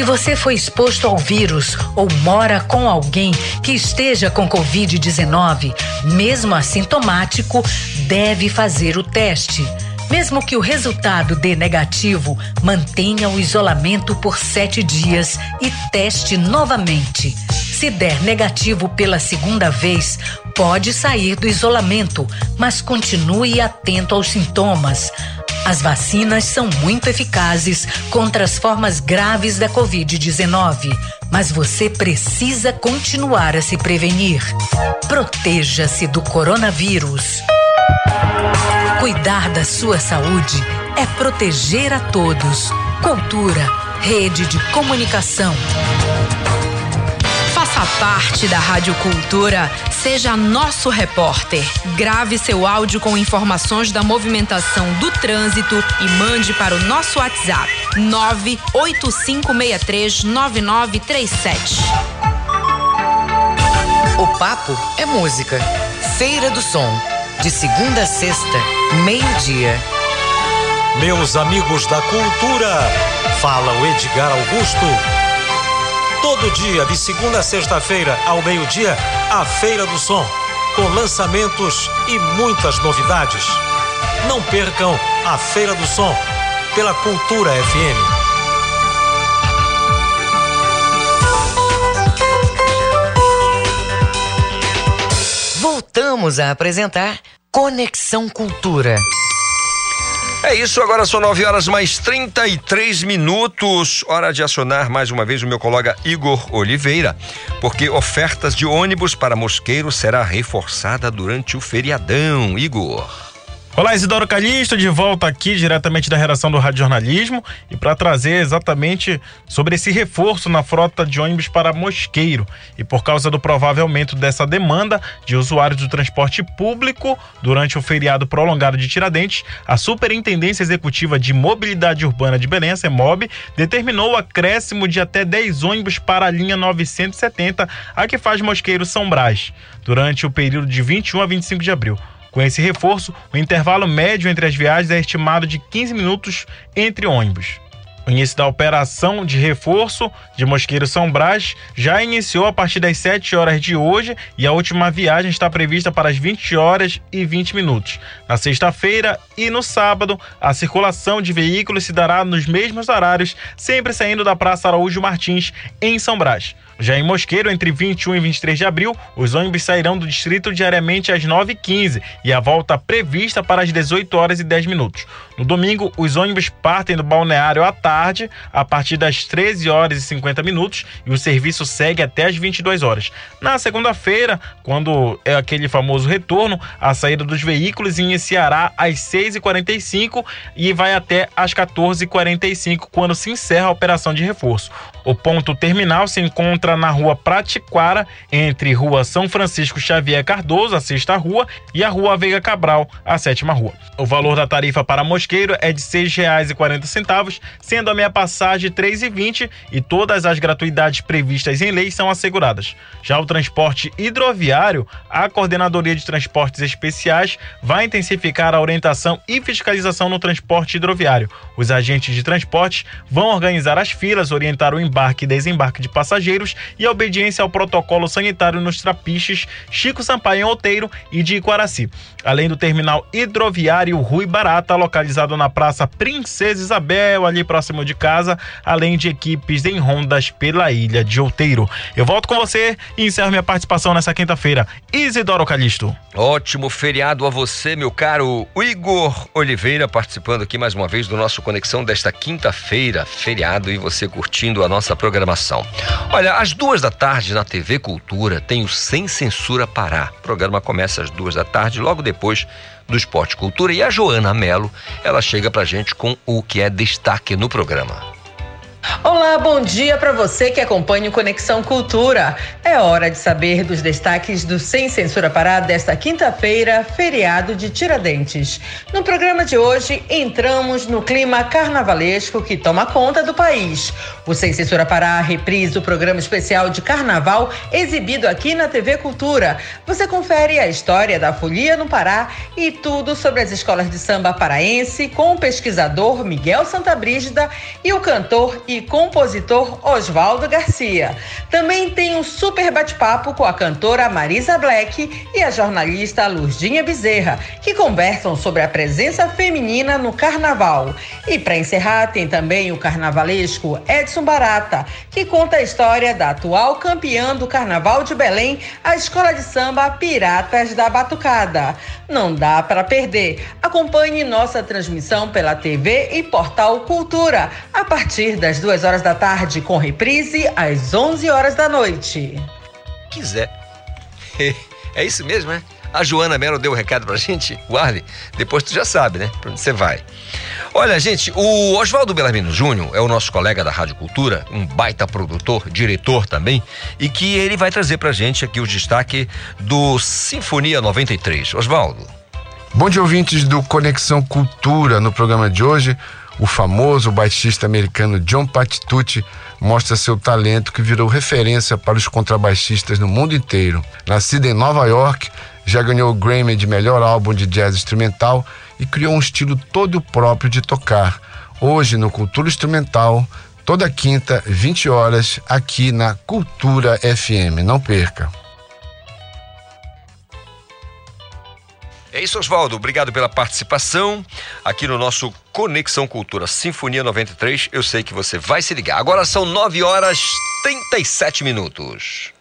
Speaker 13: Se você foi exposto ao vírus ou mora com alguém que esteja com Covid-19, mesmo assintomático, deve fazer o teste. Mesmo que o resultado dê negativo, mantenha o isolamento por sete dias e teste novamente. Se der negativo pela segunda vez, pode sair do isolamento, mas continue atento aos sintomas. As vacinas são muito eficazes contra as formas graves da Covid-19, mas você precisa continuar a se prevenir. Proteja-se do coronavírus. Cuidar da sua saúde é proteger a todos. Cultura, rede de comunicação.
Speaker 24: Faça parte da Rádio Cultura. Seja nosso repórter. Grave seu áudio com informações da movimentação do trânsito e mande para o nosso WhatsApp 985639937.
Speaker 1: O papo é música. Feira do Som. De segunda a sexta, meio-dia.
Speaker 25: Meus amigos da cultura, fala o Edgar Augusto. Todo dia, de segunda a sexta-feira, ao meio-dia, a Feira do Som, com lançamentos e muitas novidades. Não percam a Feira do Som, pela Cultura FM.
Speaker 1: Voltamos a apresentar Conexão Cultura.
Speaker 2: É isso, agora são 9 horas mais 33 minutos. Hora de acionar mais uma vez o meu colega Igor Oliveira, porque ofertas de ônibus para Mosqueiro será reforçada durante o feriadão. Igor.
Speaker 9: Olá, Isidoro Calixto, de volta aqui diretamente da redação do Rádio Jornalismo e para trazer exatamente sobre esse reforço na frota de ônibus para Mosqueiro. E por causa do provável aumento dessa demanda de usuários do transporte público durante o feriado prolongado de Tiradentes, a Superintendência Executiva de Mobilidade Urbana de Belém, a CEMOB, determinou o acréscimo de até 10 ônibus para a linha 970, a que faz Mosqueiro São Brás, durante o período de 21 a 25 de abril. Com esse reforço, o intervalo médio entre as viagens é estimado de 15 minutos entre ônibus. O início da operação de reforço de Mosqueiro São Brás já iniciou a partir das 7 horas de hoje e a última viagem está prevista para as 20 horas e 20 minutos. Na sexta-feira e no sábado, a circulação de veículos se dará nos mesmos horários, sempre saindo da Praça Araújo Martins, em São Brás. Já em Mosqueiro, entre 21 e 23 de abril, os ônibus sairão do distrito diariamente às 9h15 e a volta prevista para as 18 horas e 10 minutos. No domingo, os ônibus partem do balneário à tarde, a partir das 13 horas e 50 minutos, e o serviço segue até as 22 horas. Na segunda-feira, quando é aquele famoso retorno, a saída dos veículos iniciará às 6h45 e vai até às 14h45, quando se encerra a operação de reforço. O ponto terminal se encontra na rua Pratiquara, entre rua São Francisco Xavier Cardoso, a sexta rua, e a rua Veiga Cabral, a sétima rua. O valor da tarifa para Mosqueiro é de R$ 6,40, sendo a meia passagem R$ 3,20 e todas as gratuidades previstas em lei são asseguradas. Já o transporte hidroviário, a Coordenadoria de Transportes Especiais vai intensificar a orientação e fiscalização no transporte hidroviário. Os agentes de transporte vão organizar as filas, orientar o embarque e desembarque de passageiros e a obediência ao protocolo sanitário nos trapiches Chico Sampaio Outeiro e de Iquaraci, além do terminal hidroviário Rui Barata, localizado na Praça Princesa Isabel, ali próximo de casa, além de equipes em rondas pela ilha de Outeiro. Eu volto com você e encerro minha participação nessa quinta-feira. Isidoro Calixto.
Speaker 2: Ótimo feriado a você, meu caro Igor Oliveira, participando aqui mais uma vez do nosso Conexão desta quinta-feira, feriado, e você curtindo a nossa programação. Olha, às duas da tarde na TV Cultura tem o Sem Censura Pará. O programa começa às duas da tarde, logo depois do Esporte Cultura. E a Joana Melo, ela chega pra gente com o que é destaque no programa.
Speaker 26: Olá, bom dia para você que acompanha o Conexão Cultura. É hora de saber dos destaques do Sem Censura Pará desta quinta-feira, feriado de Tiradentes. No programa de hoje, entramos no clima carnavalesco que toma conta do país. O Sem Censura Pará reprisa o programa especial de carnaval exibido aqui na TV Cultura. Você confere a história da folia no Pará e tudo sobre as escolas de samba paraense com o pesquisador Miguel Santabrígida e o cantor e compositor Oswaldo Garcia. Também tem um super bate-papo com a cantora Marisa Black e a jornalista Lurdinha Bezerra, que conversam sobre a presença feminina no carnaval. E para encerrar, tem também o carnavalesco Edson Barata, que conta a história da atual campeã do Carnaval de Belém, a escola de samba Piratas da Batucada. Não dá para perder. Acompanhe nossa transmissão pela TV e portal Cultura a partir das duas horas da tarde, com reprise às 11 horas da noite.
Speaker 2: Quiser. É isso mesmo, né? A Joana Melo deu o um recado pra gente, guarde. Depois tu já sabe, né? Pra onde você vai. Olha, gente, o Oswaldo Belarmino Júnior é o nosso colega da Rádio Cultura, um baita produtor, diretor também, e que ele vai trazer pra gente aqui o destaque do Sinfonia 93. Oswaldo.
Speaker 27: Bom dia, ouvintes do Conexão Cultura. No programa de hoje, o famoso baixista americano John Patitucci mostra seu talento que virou referência para os contrabaixistas no mundo inteiro. Nascido em Nova York, já ganhou o Grammy de melhor álbum de jazz instrumental e criou um estilo todo próprio de tocar. Hoje, no Cultura Instrumental, toda quinta, 20 horas, aqui na Cultura FM. Não perca.
Speaker 2: É isso, Oswaldo. Obrigado pela participação aqui no nosso Conexão Cultura Sinfonia 93. Eu sei que você vai se ligar. Agora são 9 horas 37 minutos.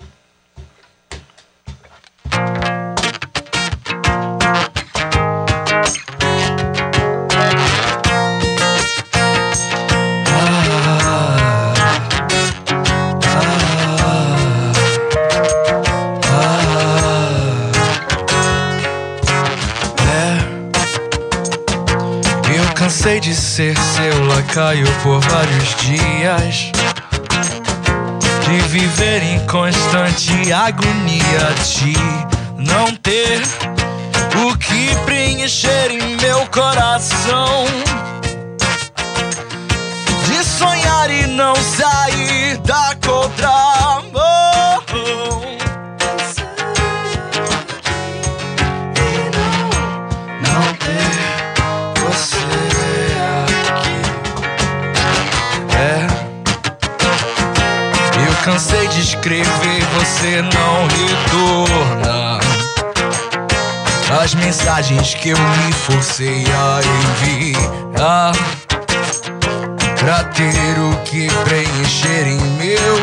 Speaker 19: Ser seu lacaio por vários dias. De viver em constante agonia de não ter o que preencher em meu coração. De sonhar e não sair da contramão. De escrever, você não retorna. As mensagens que eu me forcei a enviar. Pra ter o que preencher em meu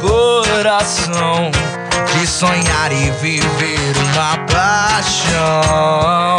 Speaker 19: coração. De sonhar e viver uma paixão.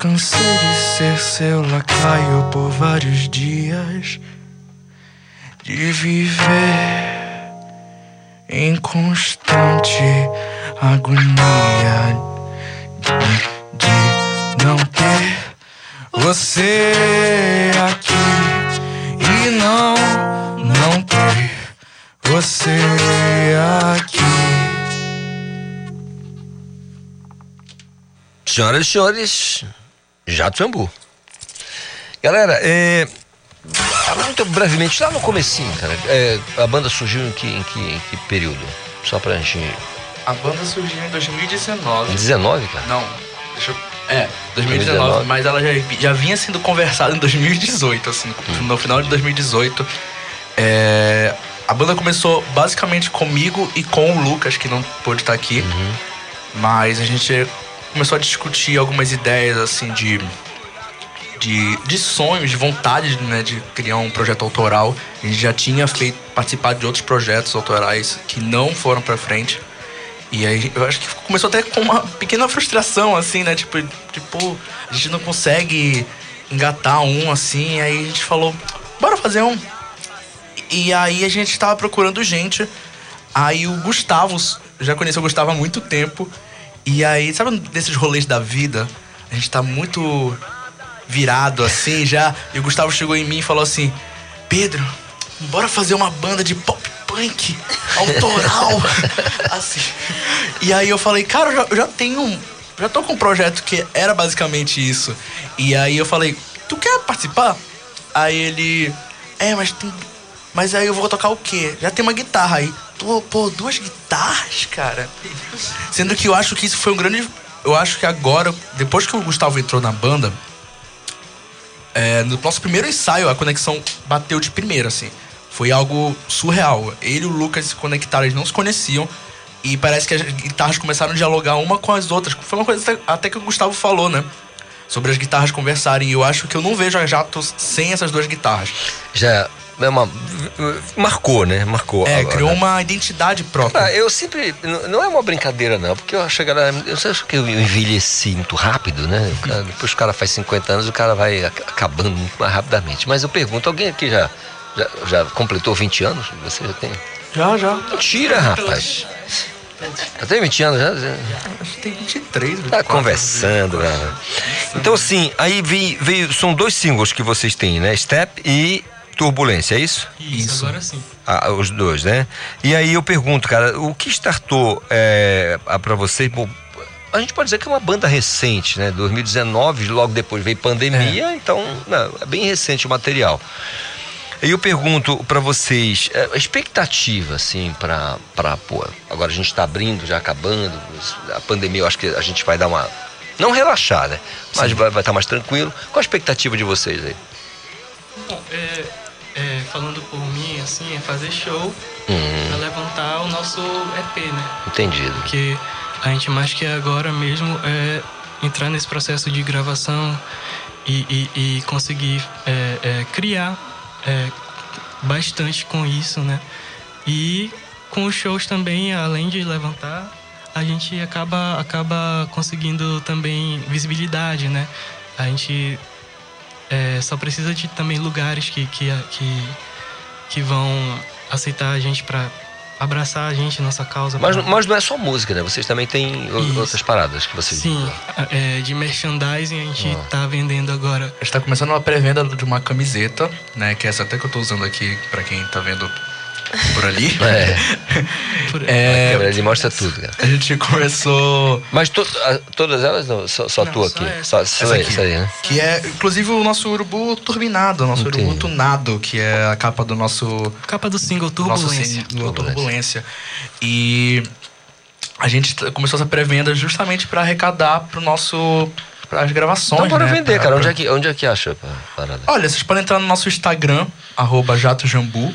Speaker 19: Cansei de ser seu lacaio por vários dias, de viver em constante agonia, de, não ter você aqui e não, não ter você aqui.
Speaker 2: Senhoras e senhores, Jato Jambu. Galera, é, muito brevemente, lá no comecinho, cara, é, a banda surgiu em que, em, que, em que período? Só pra gente...
Speaker 28: A banda surgiu em 2019.
Speaker 2: 19, cara?
Speaker 28: Não, deixa eu. É, 2019,
Speaker 2: 2019.
Speaker 28: mas ela já, já vinha sendo conversada em 2018, assim, no final de 2018. É, a banda começou basicamente comigo e com o Lucas, que não pôde estar aqui. Mas a gente começou a discutir algumas ideias, assim, de. De, de sonhos, de vontade né, de criar um projeto autoral. A gente já tinha feito participado de outros projetos autorais que não foram pra frente.
Speaker 19: E aí eu acho que começou até com uma pequena frustração, assim, né? Tipo, tipo, a gente não consegue engatar um assim, aí a gente falou, bora fazer um. E aí a gente tava procurando gente. Aí o Gustavo, já conheceu o Gustavo há muito tempo. E aí, sabe desses rolês da vida? A gente tá muito virado assim já. E o Gustavo chegou em mim e falou assim: Pedro, bora fazer uma banda de pop punk autoral. assim. E aí eu falei, cara, eu já, eu já tenho um. Já tô com um projeto que era basicamente isso. E aí eu falei, tu quer participar? Aí ele. É, mas tem. Mas aí eu vou tocar o quê? Já tem uma guitarra aí. Pô, pô, duas guitarras, cara. Sendo que eu acho que isso foi um grande. Eu acho que agora, depois que o Gustavo entrou na banda, é, no nosso primeiro ensaio, a conexão bateu de primeira, assim. Foi algo surreal. Ele e o Lucas se conectaram, eles não se conheciam. E parece que as guitarras começaram a dialogar uma com as outras. Foi uma coisa até que o Gustavo falou, né? Sobre as guitarras conversarem. E eu acho que eu não vejo a Jato sem essas duas guitarras.
Speaker 2: Já é uma marcou, né? Marcou.
Speaker 19: É,
Speaker 2: agora.
Speaker 19: criou uma identidade própria.
Speaker 2: Ah, eu sempre. Não é uma brincadeira, não, porque eu acho eu acho que eu envelheci muito rápido, né? O cara- depois que o cara faz 50 anos, o cara vai ac- acabando muito mais rapidamente. Mas eu pergunto, alguém aqui já, já, já completou 20 anos? Você já tem?
Speaker 19: Já, já.
Speaker 2: Mentira, rapaz. Já tem 20 anos já?
Speaker 19: Acho que tem 23,
Speaker 2: Tá
Speaker 19: 24.
Speaker 2: conversando, né? Então, assim, aí veio, veio. São dois singles que vocês têm, né? Step e Turbulência, é isso?
Speaker 20: Isso, agora sim.
Speaker 2: Ah, os dois, né? E aí eu pergunto, cara, o que startou é, para vocês? Bom, a gente pode dizer que é uma banda recente, né? 2019, logo depois veio pandemia, então não, é bem recente o material. E eu pergunto para vocês, é, a expectativa, assim, para, para, pô, agora a gente está abrindo, já acabando, a pandemia eu acho que a gente vai dar uma, não relaxar, né? Mas vai estar mais tranquilo. Qual a expectativa de vocês aí?
Speaker 20: Bom, é, é, falando por mim, assim, é fazer show
Speaker 2: Hum.
Speaker 20: pra levantar o nosso EP, né?
Speaker 2: Entendido.
Speaker 20: Porque a gente mais quer agora mesmo é entrar nesse processo de gravação e, e- e conseguir é, é, criar é, bastante com isso, né? E com os shows também, além de levantar, a gente acaba, acaba conseguindo também visibilidade, né? A gente é, só precisa de também lugares que, que, que, que vão aceitar a gente para abraçar a gente, nossa causa.
Speaker 2: Mas,
Speaker 20: pra-
Speaker 2: mas não é só música, né? Vocês também têm
Speaker 20: Isso.
Speaker 2: outras paradas que vocês.
Speaker 20: Sim, é, de merchandising a gente
Speaker 2: Ah.
Speaker 20: tá vendendo agora.
Speaker 19: A gente tá começando uma pré-venda de uma camiseta, né? Que é essa até que eu tô usando aqui, pra quem tá vendo por ali.
Speaker 2: É. A câmera ali mostra tudo, cara.
Speaker 19: A gente começou.
Speaker 2: Mas to- a- todas elas não, só, só
Speaker 19: Não,
Speaker 2: tu
Speaker 19: só
Speaker 2: aqui. Só, só
Speaker 19: Essa
Speaker 2: aí,
Speaker 19: aqui.
Speaker 2: essa aí, né?
Speaker 19: Que é, inclusive, o nosso urubu turbinado, o nosso
Speaker 2: Entendi.
Speaker 19: urubu tunado, que é a capa do nosso.
Speaker 20: Capa do single
Speaker 19: nosso
Speaker 20: Turbulência.
Speaker 19: single Turbulência. E a gente começou essa pré-venda justamente pra arrecadar pro nosso. para as gravações.
Speaker 2: Então bora
Speaker 19: né?
Speaker 2: vender,
Speaker 19: Pra-
Speaker 2: cara. Onde é, que, onde é que acha a parada?
Speaker 19: Olha, vocês podem entrar no nosso Instagram, arroba jatojambu.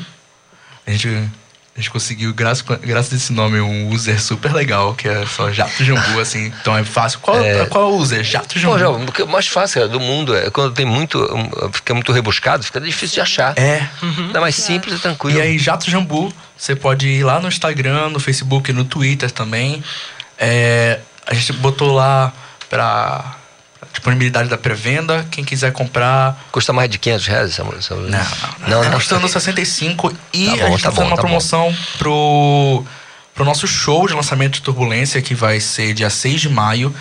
Speaker 19: A gente, a gente conseguiu, graças, graças a esse nome, um user super legal, que é só Jato Jambu, assim. Então é fácil. Qual
Speaker 2: É.
Speaker 19: qual é o user? Jato Jambu.
Speaker 2: Pô, já, o é mais fácil cara, do mundo é quando tem muito. fica muito rebuscado, fica difícil de achar.
Speaker 19: É.
Speaker 2: É mais simples e tranquilo.
Speaker 19: E aí, Jato Jambu, você pode ir lá no Instagram, no Facebook, no Twitter também. É, a gente botou lá pra disponibilidade da pré-venda. Quem quiser comprar.
Speaker 2: Custa mais de 500 reais essa essa-
Speaker 19: Não,
Speaker 2: Não,
Speaker 19: não.
Speaker 2: não.
Speaker 19: Tá custando 65 e
Speaker 2: Tá
Speaker 19: a
Speaker 2: bom,
Speaker 19: gente tá,
Speaker 2: tá
Speaker 19: fazendo
Speaker 2: bom,
Speaker 19: uma
Speaker 2: tá bom.
Speaker 19: promoção pro, pro nosso show de lançamento de Turbulência, que vai ser dia 6 de maio.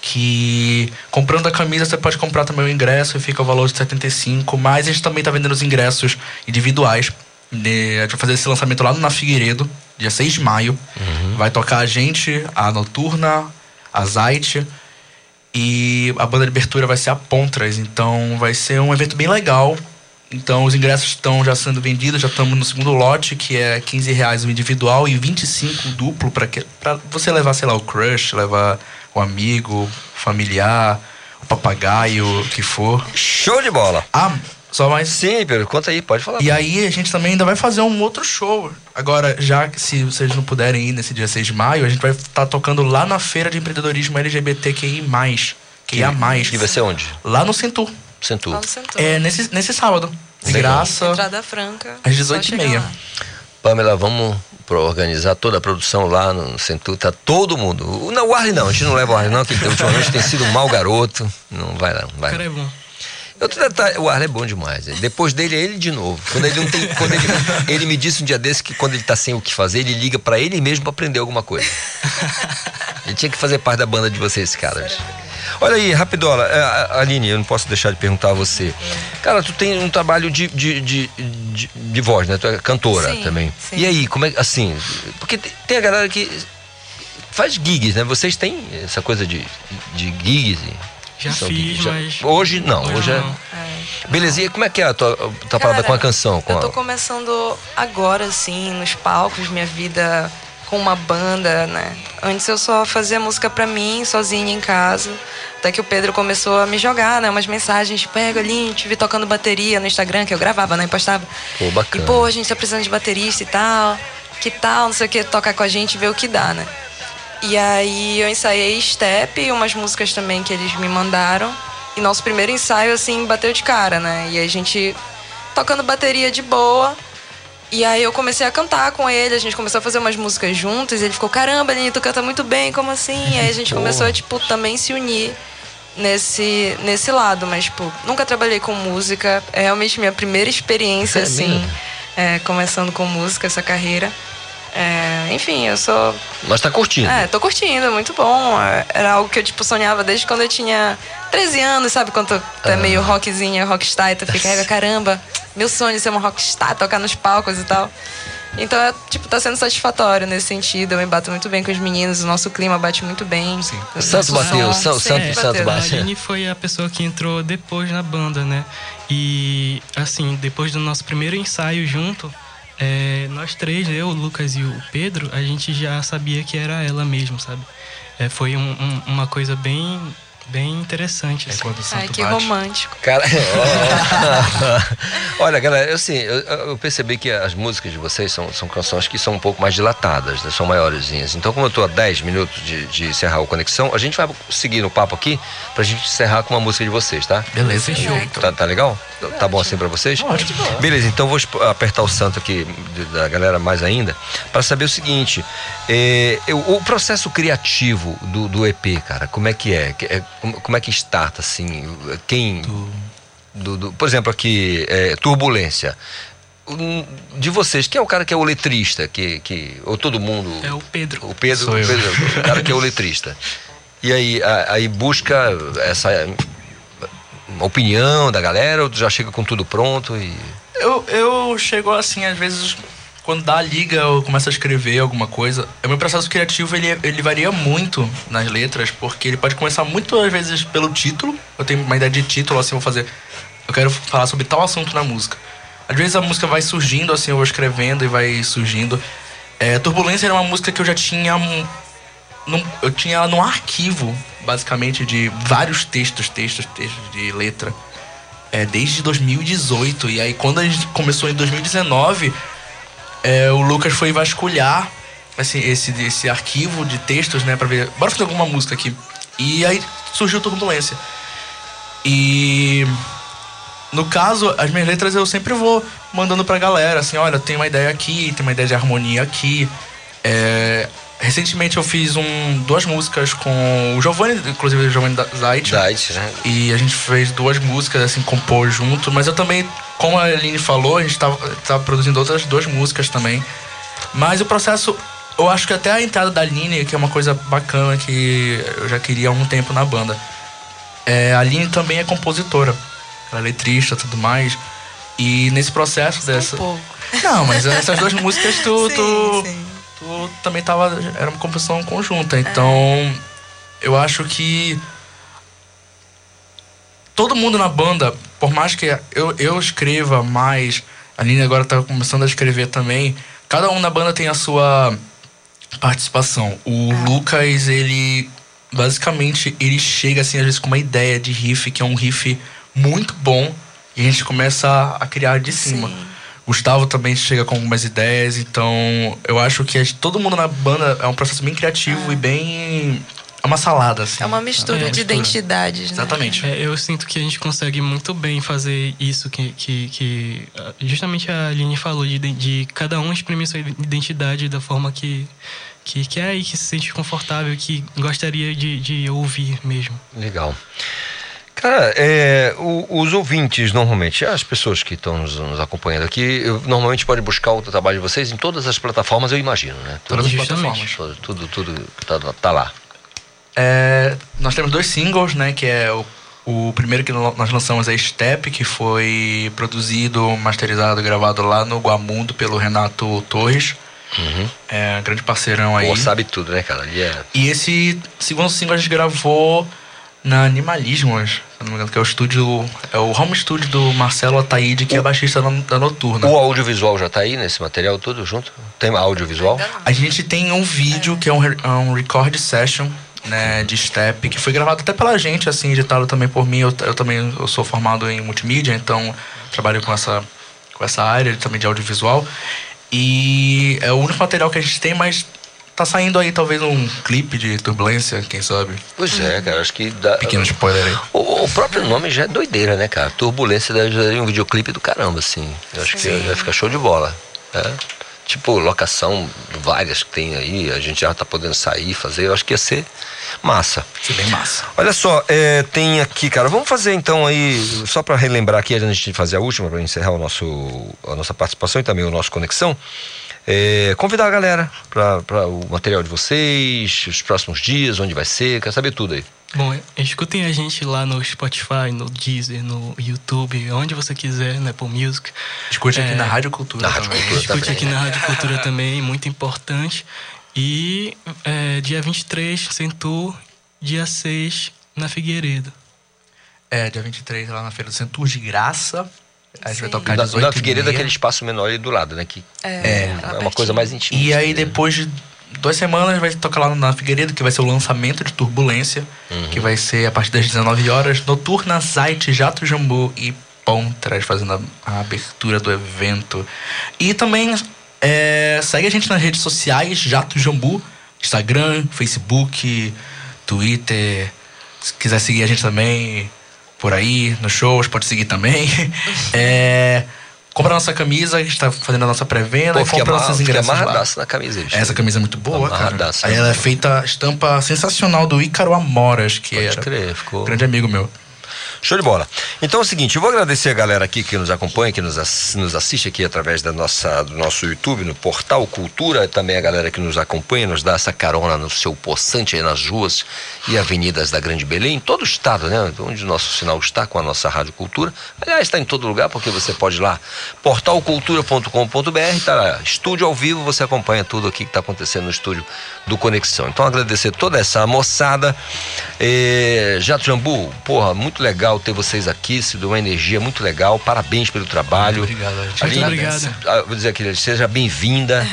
Speaker 19: Que comprando a camisa você pode comprar também o ingresso e fica o valor de 75. Mas a gente também tá vendendo os ingressos individuais. né? A gente vai fazer esse lançamento lá no Na Figueiredo, dia 6 de maio. Vai tocar a gente, a Noturna, a Zait. E a banda de abertura vai ser a Pontras. Então vai ser um evento bem legal. Então os ingressos estão já sendo vendidos, já estamos no segundo lote, que é 15 reais o individual e 25 o duplo para você levar, sei lá, o crush, levar o amigo, o familiar, o papagaio, o que for.
Speaker 2: Show de bola!
Speaker 19: Ah, só mais.
Speaker 2: Sim, Pedro, conta aí, pode falar.
Speaker 19: E aí a gente também ainda vai fazer um outro show. Agora, já que se vocês não puderem ir nesse dia 6 de maio, a gente vai estar tocando lá na feira de empreendedorismo LGBTQI+. QIA+.
Speaker 2: E vai ser onde?
Speaker 19: Lá no Centur.
Speaker 2: Centur.
Speaker 21: Lá no Centur.
Speaker 19: É, nesse, nesse sábado. De graça.
Speaker 21: Entrada franca.
Speaker 19: Às
Speaker 21: só
Speaker 19: 18h30.
Speaker 21: chegar lá.
Speaker 2: Pamela, vamos para organizar toda a produção lá no Centur, tá todo mundo. Não, o Arley não, a gente não leva o Arley não, que ultimamente tem sido um mau garoto. Não vai lá, não vai.
Speaker 20: Cara, é bom.
Speaker 2: Outro detalhe, o Arley é bom demais. Depois dele é ele de novo. Quando ele não tem, quando ele, ele me disse um dia desse que quando ele tá sem o que fazer, ele liga para ele mesmo para aprender alguma coisa. Ele tinha que fazer parte da banda de vocês, caras. Olha aí, rapidola, é, Aline, eu não posso deixar de perguntar a você. Cara, tu tem um trabalho de, de, de, de, de voz, né? Tu é cantora
Speaker 21: Sim,
Speaker 2: também.
Speaker 21: sim.
Speaker 2: E aí, como é assim? Porque tem tem a galera que faz gigs, né? Vocês têm essa coisa de, de gigs?
Speaker 20: Já
Speaker 2: São
Speaker 20: fiz,
Speaker 2: já-
Speaker 20: mas-
Speaker 2: Hoje não,
Speaker 20: Hoje
Speaker 2: hoje, é.
Speaker 20: não.
Speaker 2: Belezinha, como é que é a tua, tua parada com a canção? Com
Speaker 21: Eu
Speaker 2: a-
Speaker 21: tô começando agora, assim, nos palcos, minha vida com uma banda, né? Antes eu só fazia música pra mim, sozinha em casa. Até que o Pedro começou a me jogar, né? Umas mensagens, pega ali, te vi tocando bateria no Instagram, que eu gravava, né? E postava.
Speaker 2: Pô, bacana.
Speaker 21: E, pô, a gente tá precisando de baterista e tal. Que tal, não sei o que, tocar com a gente e ver o que dá, né? E aí eu ensaiei Step e umas músicas também que eles me mandaram. E nosso primeiro ensaio, assim, bateu de cara, né? E a gente tocando bateria de boa. E aí eu comecei a cantar com ele, a gente começou a fazer umas músicas juntos, e ele ficou, caramba, Aline, tu canta muito bem, como assim? E aí a gente começou a, tipo, também se unir nesse, nesse lado, mas, tipo, nunca trabalhei com música, é realmente minha primeira experiência,
Speaker 2: É
Speaker 21: assim, é, começando com música, essa carreira. É, enfim, eu sou
Speaker 2: Mas tá curtindo.
Speaker 21: é, tô curtindo, é muito bom. É, Era algo que eu, tipo, sonhava desde quando eu tinha 13 anos, sabe? Quando tu é
Speaker 2: Ah.
Speaker 21: meio rockzinha, rockstar, e tu fica, "Ai, caramba, meu sonho é ser uma rockstar, tocar nos palcos e tal. Então, é, tipo, tá sendo satisfatório nesse sentido. Eu me bato muito bem com os meninos, o nosso clima bate muito bem. Sim.
Speaker 2: O Santos bateu, o San- o Santos- Santos
Speaker 20: A. Aline foi a pessoa que entrou depois na banda, né? E, assim, depois do nosso primeiro ensaio junto, é, nós três, eu, o Lucas e o Pedro, a gente já sabia que era ela mesmo, sabe? É, foi um- um- uma coisa bem, bem interessante. Assim.
Speaker 21: Ai, que romântico.
Speaker 2: Cara, olha, galera, eu, assim, eu, eu percebi que as músicas de vocês são, são canções que são um pouco mais dilatadas, né? são maiorzinhas. Então, como eu tô a 10 minutos de, de encerrar o Conexão, a gente vai seguir no papo aqui pra gente encerrar com uma música de vocês, tá?
Speaker 19: Beleza, fechou.
Speaker 2: Tá, tá legal? Tá bom assim pra vocês?
Speaker 19: Ótimo.
Speaker 2: Beleza, então vou apertar o santo aqui da galera mais ainda para saber o seguinte: é, eu- o processo criativo do, do EP, cara, como é que é? Que- é, como, como é que starta assim? Quem. Do, do- por exemplo, aqui, é, Turbulência. De vocês, quem é o cara que é o letrista? Que, que, ou todo mundo.
Speaker 20: É o Pedro.
Speaker 2: O Pedro,
Speaker 20: Sou
Speaker 2: o,
Speaker 20: eu.
Speaker 2: Pedro, o cara que é o letrista. E aí, a- aí busca essa opinião da galera, ou já chega com tudo pronto e.
Speaker 19: Eu, eu chego assim, às vezes, quando dá a liga, eu começo a escrever alguma coisa. O meu processo criativo, ele, ele varia muito nas letras, porque ele pode começar muito, às vezes, pelo título. Eu tenho uma ideia de título, assim, eu vou fazer... Eu quero falar sobre tal assunto na música. Às vezes a música vai surgindo, assim, eu vou escrevendo e vai surgindo. É, Turbulência era uma música que eu já tinha... um- num- eu tinha ela num arquivo, basicamente, de vários textos, textos, textos de letra é, desde 2018. E aí, quando a gente começou em 2019, é, o Lucas foi vasculhar assim, esse, esse arquivo de textos, né, pra ver. Bora fazer alguma música aqui. E aí surgiu Turbulência. E. No caso, as minhas letras eu sempre vou mandando pra galera, assim, olha, tem uma ideia aqui, tem uma ideia de harmonia aqui. É, recentemente eu fiz um, duas músicas com o Giovanni, inclusive o Giovanni Da- Zait.
Speaker 2: Zait, né?
Speaker 19: E a gente fez duas músicas, assim, compor junto. Mas eu também, como a Aline falou, a gente tava, tava produzindo outras duas músicas também. Mas o processo, eu acho que até a entrada da Aline, que é uma coisa bacana que eu já queria há um tempo na banda. É, a Aline também é compositora. Ela é letrista e tudo mais. E nesse processo dessa. Não, mas essas duas músicas tu, tu, tu também tava. Era uma composição conjunta. Então, eu acho que todo mundo na banda, por mais que eu, eu escreva mais, a Aline agora tá começando a escrever também, cada um na banda tem a sua participação. O Lucas, ele basicamente ele chega assim às vezes com uma ideia de riff que é um riff muito bom e a gente começa a, a criar de cima. Gustavo também chega com algumas ideias, então eu acho que todo mundo na banda é um processo bem criativo e bem é uma salada, assim.
Speaker 21: É uma mistura
Speaker 19: É,
Speaker 21: de identidades, né?
Speaker 19: Exatamente.
Speaker 20: É, eu sinto que a gente consegue muito bem fazer isso que, que, que ah, justamente a Aline falou, de, de cada um exprimir sua identidade da forma que, que quer e que se sente confortável, que gostaria de, de ouvir mesmo.
Speaker 2: Legal. Cara, é, o- os ouvintes, normalmente, as pessoas que estão nos, nos acompanhando aqui, eu- normalmente podem buscar o trabalho de vocês em todas as plataformas, eu imagino, né?
Speaker 19: Todas as
Speaker 2: plataformas. Tudo, tudo, tudo tá, tá lá.
Speaker 19: É, nós temos dois singles, né? Que é o, o primeiro que nós lançamos é Step, que foi produzido, masterizado, gravado lá no Guamundo pelo Renato Torres. É um grande parceirão aí.
Speaker 2: Pô, sabe tudo, né, cara? Ali é...
Speaker 19: E esse segundo single a gente gravou na Animalismos, eu não me engano, que é o estúdio. É o home studio do Marcelo Ataíde, que é baixista da, da Noturna.
Speaker 2: O audiovisual já tá aí nesse material todo junto? Tem audiovisual?
Speaker 19: A gente tem um vídeo que é um, é um record session, né, de step, que foi gravado até pela gente, assim, editado também por mim. Eu, eu também eu sou formado em multimídia, então trabalho com essa, com essa área também de audiovisual. E é o único material que a gente tem, mas tá saindo aí talvez um clipe de turbulência, quem sabe.
Speaker 2: Pois é, cara, acho que dá.
Speaker 19: Pequeno spoiler aí.
Speaker 2: O, o próprio nome já é doideira, né, cara? Turbulência daria um videoclipe do caramba, assim. Eu acho que
Speaker 19: Sim.
Speaker 2: vai ficar show de bola. né? Tipo, locação, várias que tem aí, a gente já tá podendo sair, fazer, eu acho que ia ser massa.
Speaker 19: Ser bem massa.
Speaker 2: Olha só, é, tem aqui, cara, vamos fazer então aí, só para relembrar aqui, antes de fazer a última, para encerrar o nosso, a nossa participação e também o nosso Conexão, é, convidar a galera para o material de vocês, os próximos dias, onde vai ser, quer saber tudo aí.
Speaker 20: Bom, escutem a gente lá no Spotify, no Deezer, no YouTube, onde você quiser, no Apple Music.
Speaker 19: Escute aqui na Rádio Cultura
Speaker 2: Na Rádio
Speaker 19: também.
Speaker 2: Cultura
Speaker 20: Escute
Speaker 2: também.
Speaker 20: aqui na Rádio Cultura também, muito importante. E é, dia 23, Centur, dia 6, na Figueiredo.
Speaker 19: É, dia 23 lá na Feira do Centur de Graça. A gente vai tocar
Speaker 2: Da,
Speaker 19: 18
Speaker 2: da Figueiredo, aquele espaço menor ali do lado, né? Que
Speaker 19: É,
Speaker 2: é uma coisa mais íntima.
Speaker 19: E aí depois de duas semanas vai tocar lá na Figueiredo, que vai ser o lançamento de Turbulência,
Speaker 2: Uhum.
Speaker 19: que vai ser a partir das 19 horas, Noturna, Zite, Jato Jambu e Pontras fazendo a, a abertura do evento. E também é, segue a gente nas redes sociais, Jato Jambu, Instagram, Facebook, Twitter. Se quiser seguir a gente também por aí, nos shows, pode seguir também. É, compra a nossa camisa, a gente tá fazendo a nossa pré-venda. E compra
Speaker 2: amarra-
Speaker 19: nossos ingressos lá.
Speaker 2: amarradaço na camisa. bicho.
Speaker 19: Essa camisa é muito boa, cara.
Speaker 2: Amarradaço,
Speaker 19: Aí
Speaker 2: né?
Speaker 19: ela é feita estampa sensacional do Ícaro Amoras, que
Speaker 2: Pode
Speaker 19: era
Speaker 2: crer, ficou.
Speaker 19: grande amigo meu.
Speaker 2: Show de bola. Então é o seguinte, eu vou agradecer a galera aqui que nos acompanha, que nos, nos assiste aqui através da nossa, do nosso YouTube, no Portal Cultura, também a galera que nos acompanha, nos dá essa carona no seu poçante aí nas ruas e avenidas da Grande Belém, em todo o estado, né? Onde o nosso sinal está com a nossa Rádio Cultura. Aliás, está em todo lugar, porque você pode ir lá, portalcultura.com.br, tá lá, estúdio ao vivo, você acompanha tudo aqui que está acontecendo no estúdio do Conexão. Então agradecer toda essa moçada. É, Jato Jambu, porra, muito legal ter vocês aqui, se deu uma energia muito legal. Parabéns pelo trabalho.
Speaker 19: Obrigado, gente
Speaker 2: Aline,
Speaker 19: agradece.
Speaker 2: ah, Vou dizer aqui, seja bem-vinda,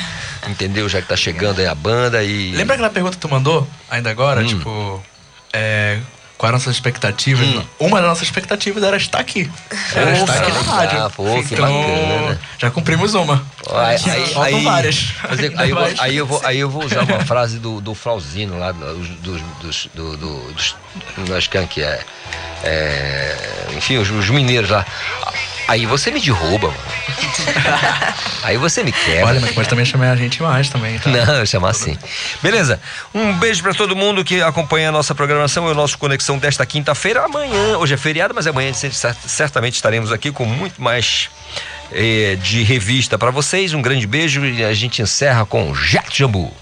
Speaker 2: entendeu? Já que tá chegando aí a banda e.
Speaker 19: Lembra aquela pergunta que tu mandou ainda
Speaker 2: Hum.
Speaker 19: agora? Tipo, é, qual era a nossa expectativa?
Speaker 2: Hum.
Speaker 19: Uma das nossas expectativas era estar aqui. Era
Speaker 2: Pô,
Speaker 19: estar aqui na rádio.
Speaker 2: legal, pô, que
Speaker 19: então,
Speaker 2: bacana, né?
Speaker 19: já cumprimos uma.
Speaker 2: Aí,
Speaker 19: Já
Speaker 2: aí,
Speaker 19: faltam
Speaker 2: aí-
Speaker 19: várias.
Speaker 2: eu-
Speaker 19: Ainda
Speaker 2: aí eu vou- aí eu vou, aí eu vou usar uma frase do, do Flauzino lá, dos, dos, dos, do, do, dos acho é que é, é, enfim, os, os mineiros lá. Aí você me derruba, mano. Aí você me quebra.
Speaker 19: Olha, mas pode também chamar a gente mais também, tá?
Speaker 2: Não, eu chamar assim. Beleza. Um beijo pra todo mundo que acompanha a nossa programação e o nosso Conexão desta quinta-feira. Amanhã, hoje é feriado, mas amanhã cer- certamente estaremos aqui com muito mais eh, de revista pra vocês. Um grande beijo e a gente encerra com Jato Jambu.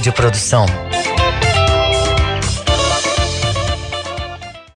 Speaker 1: De Produção.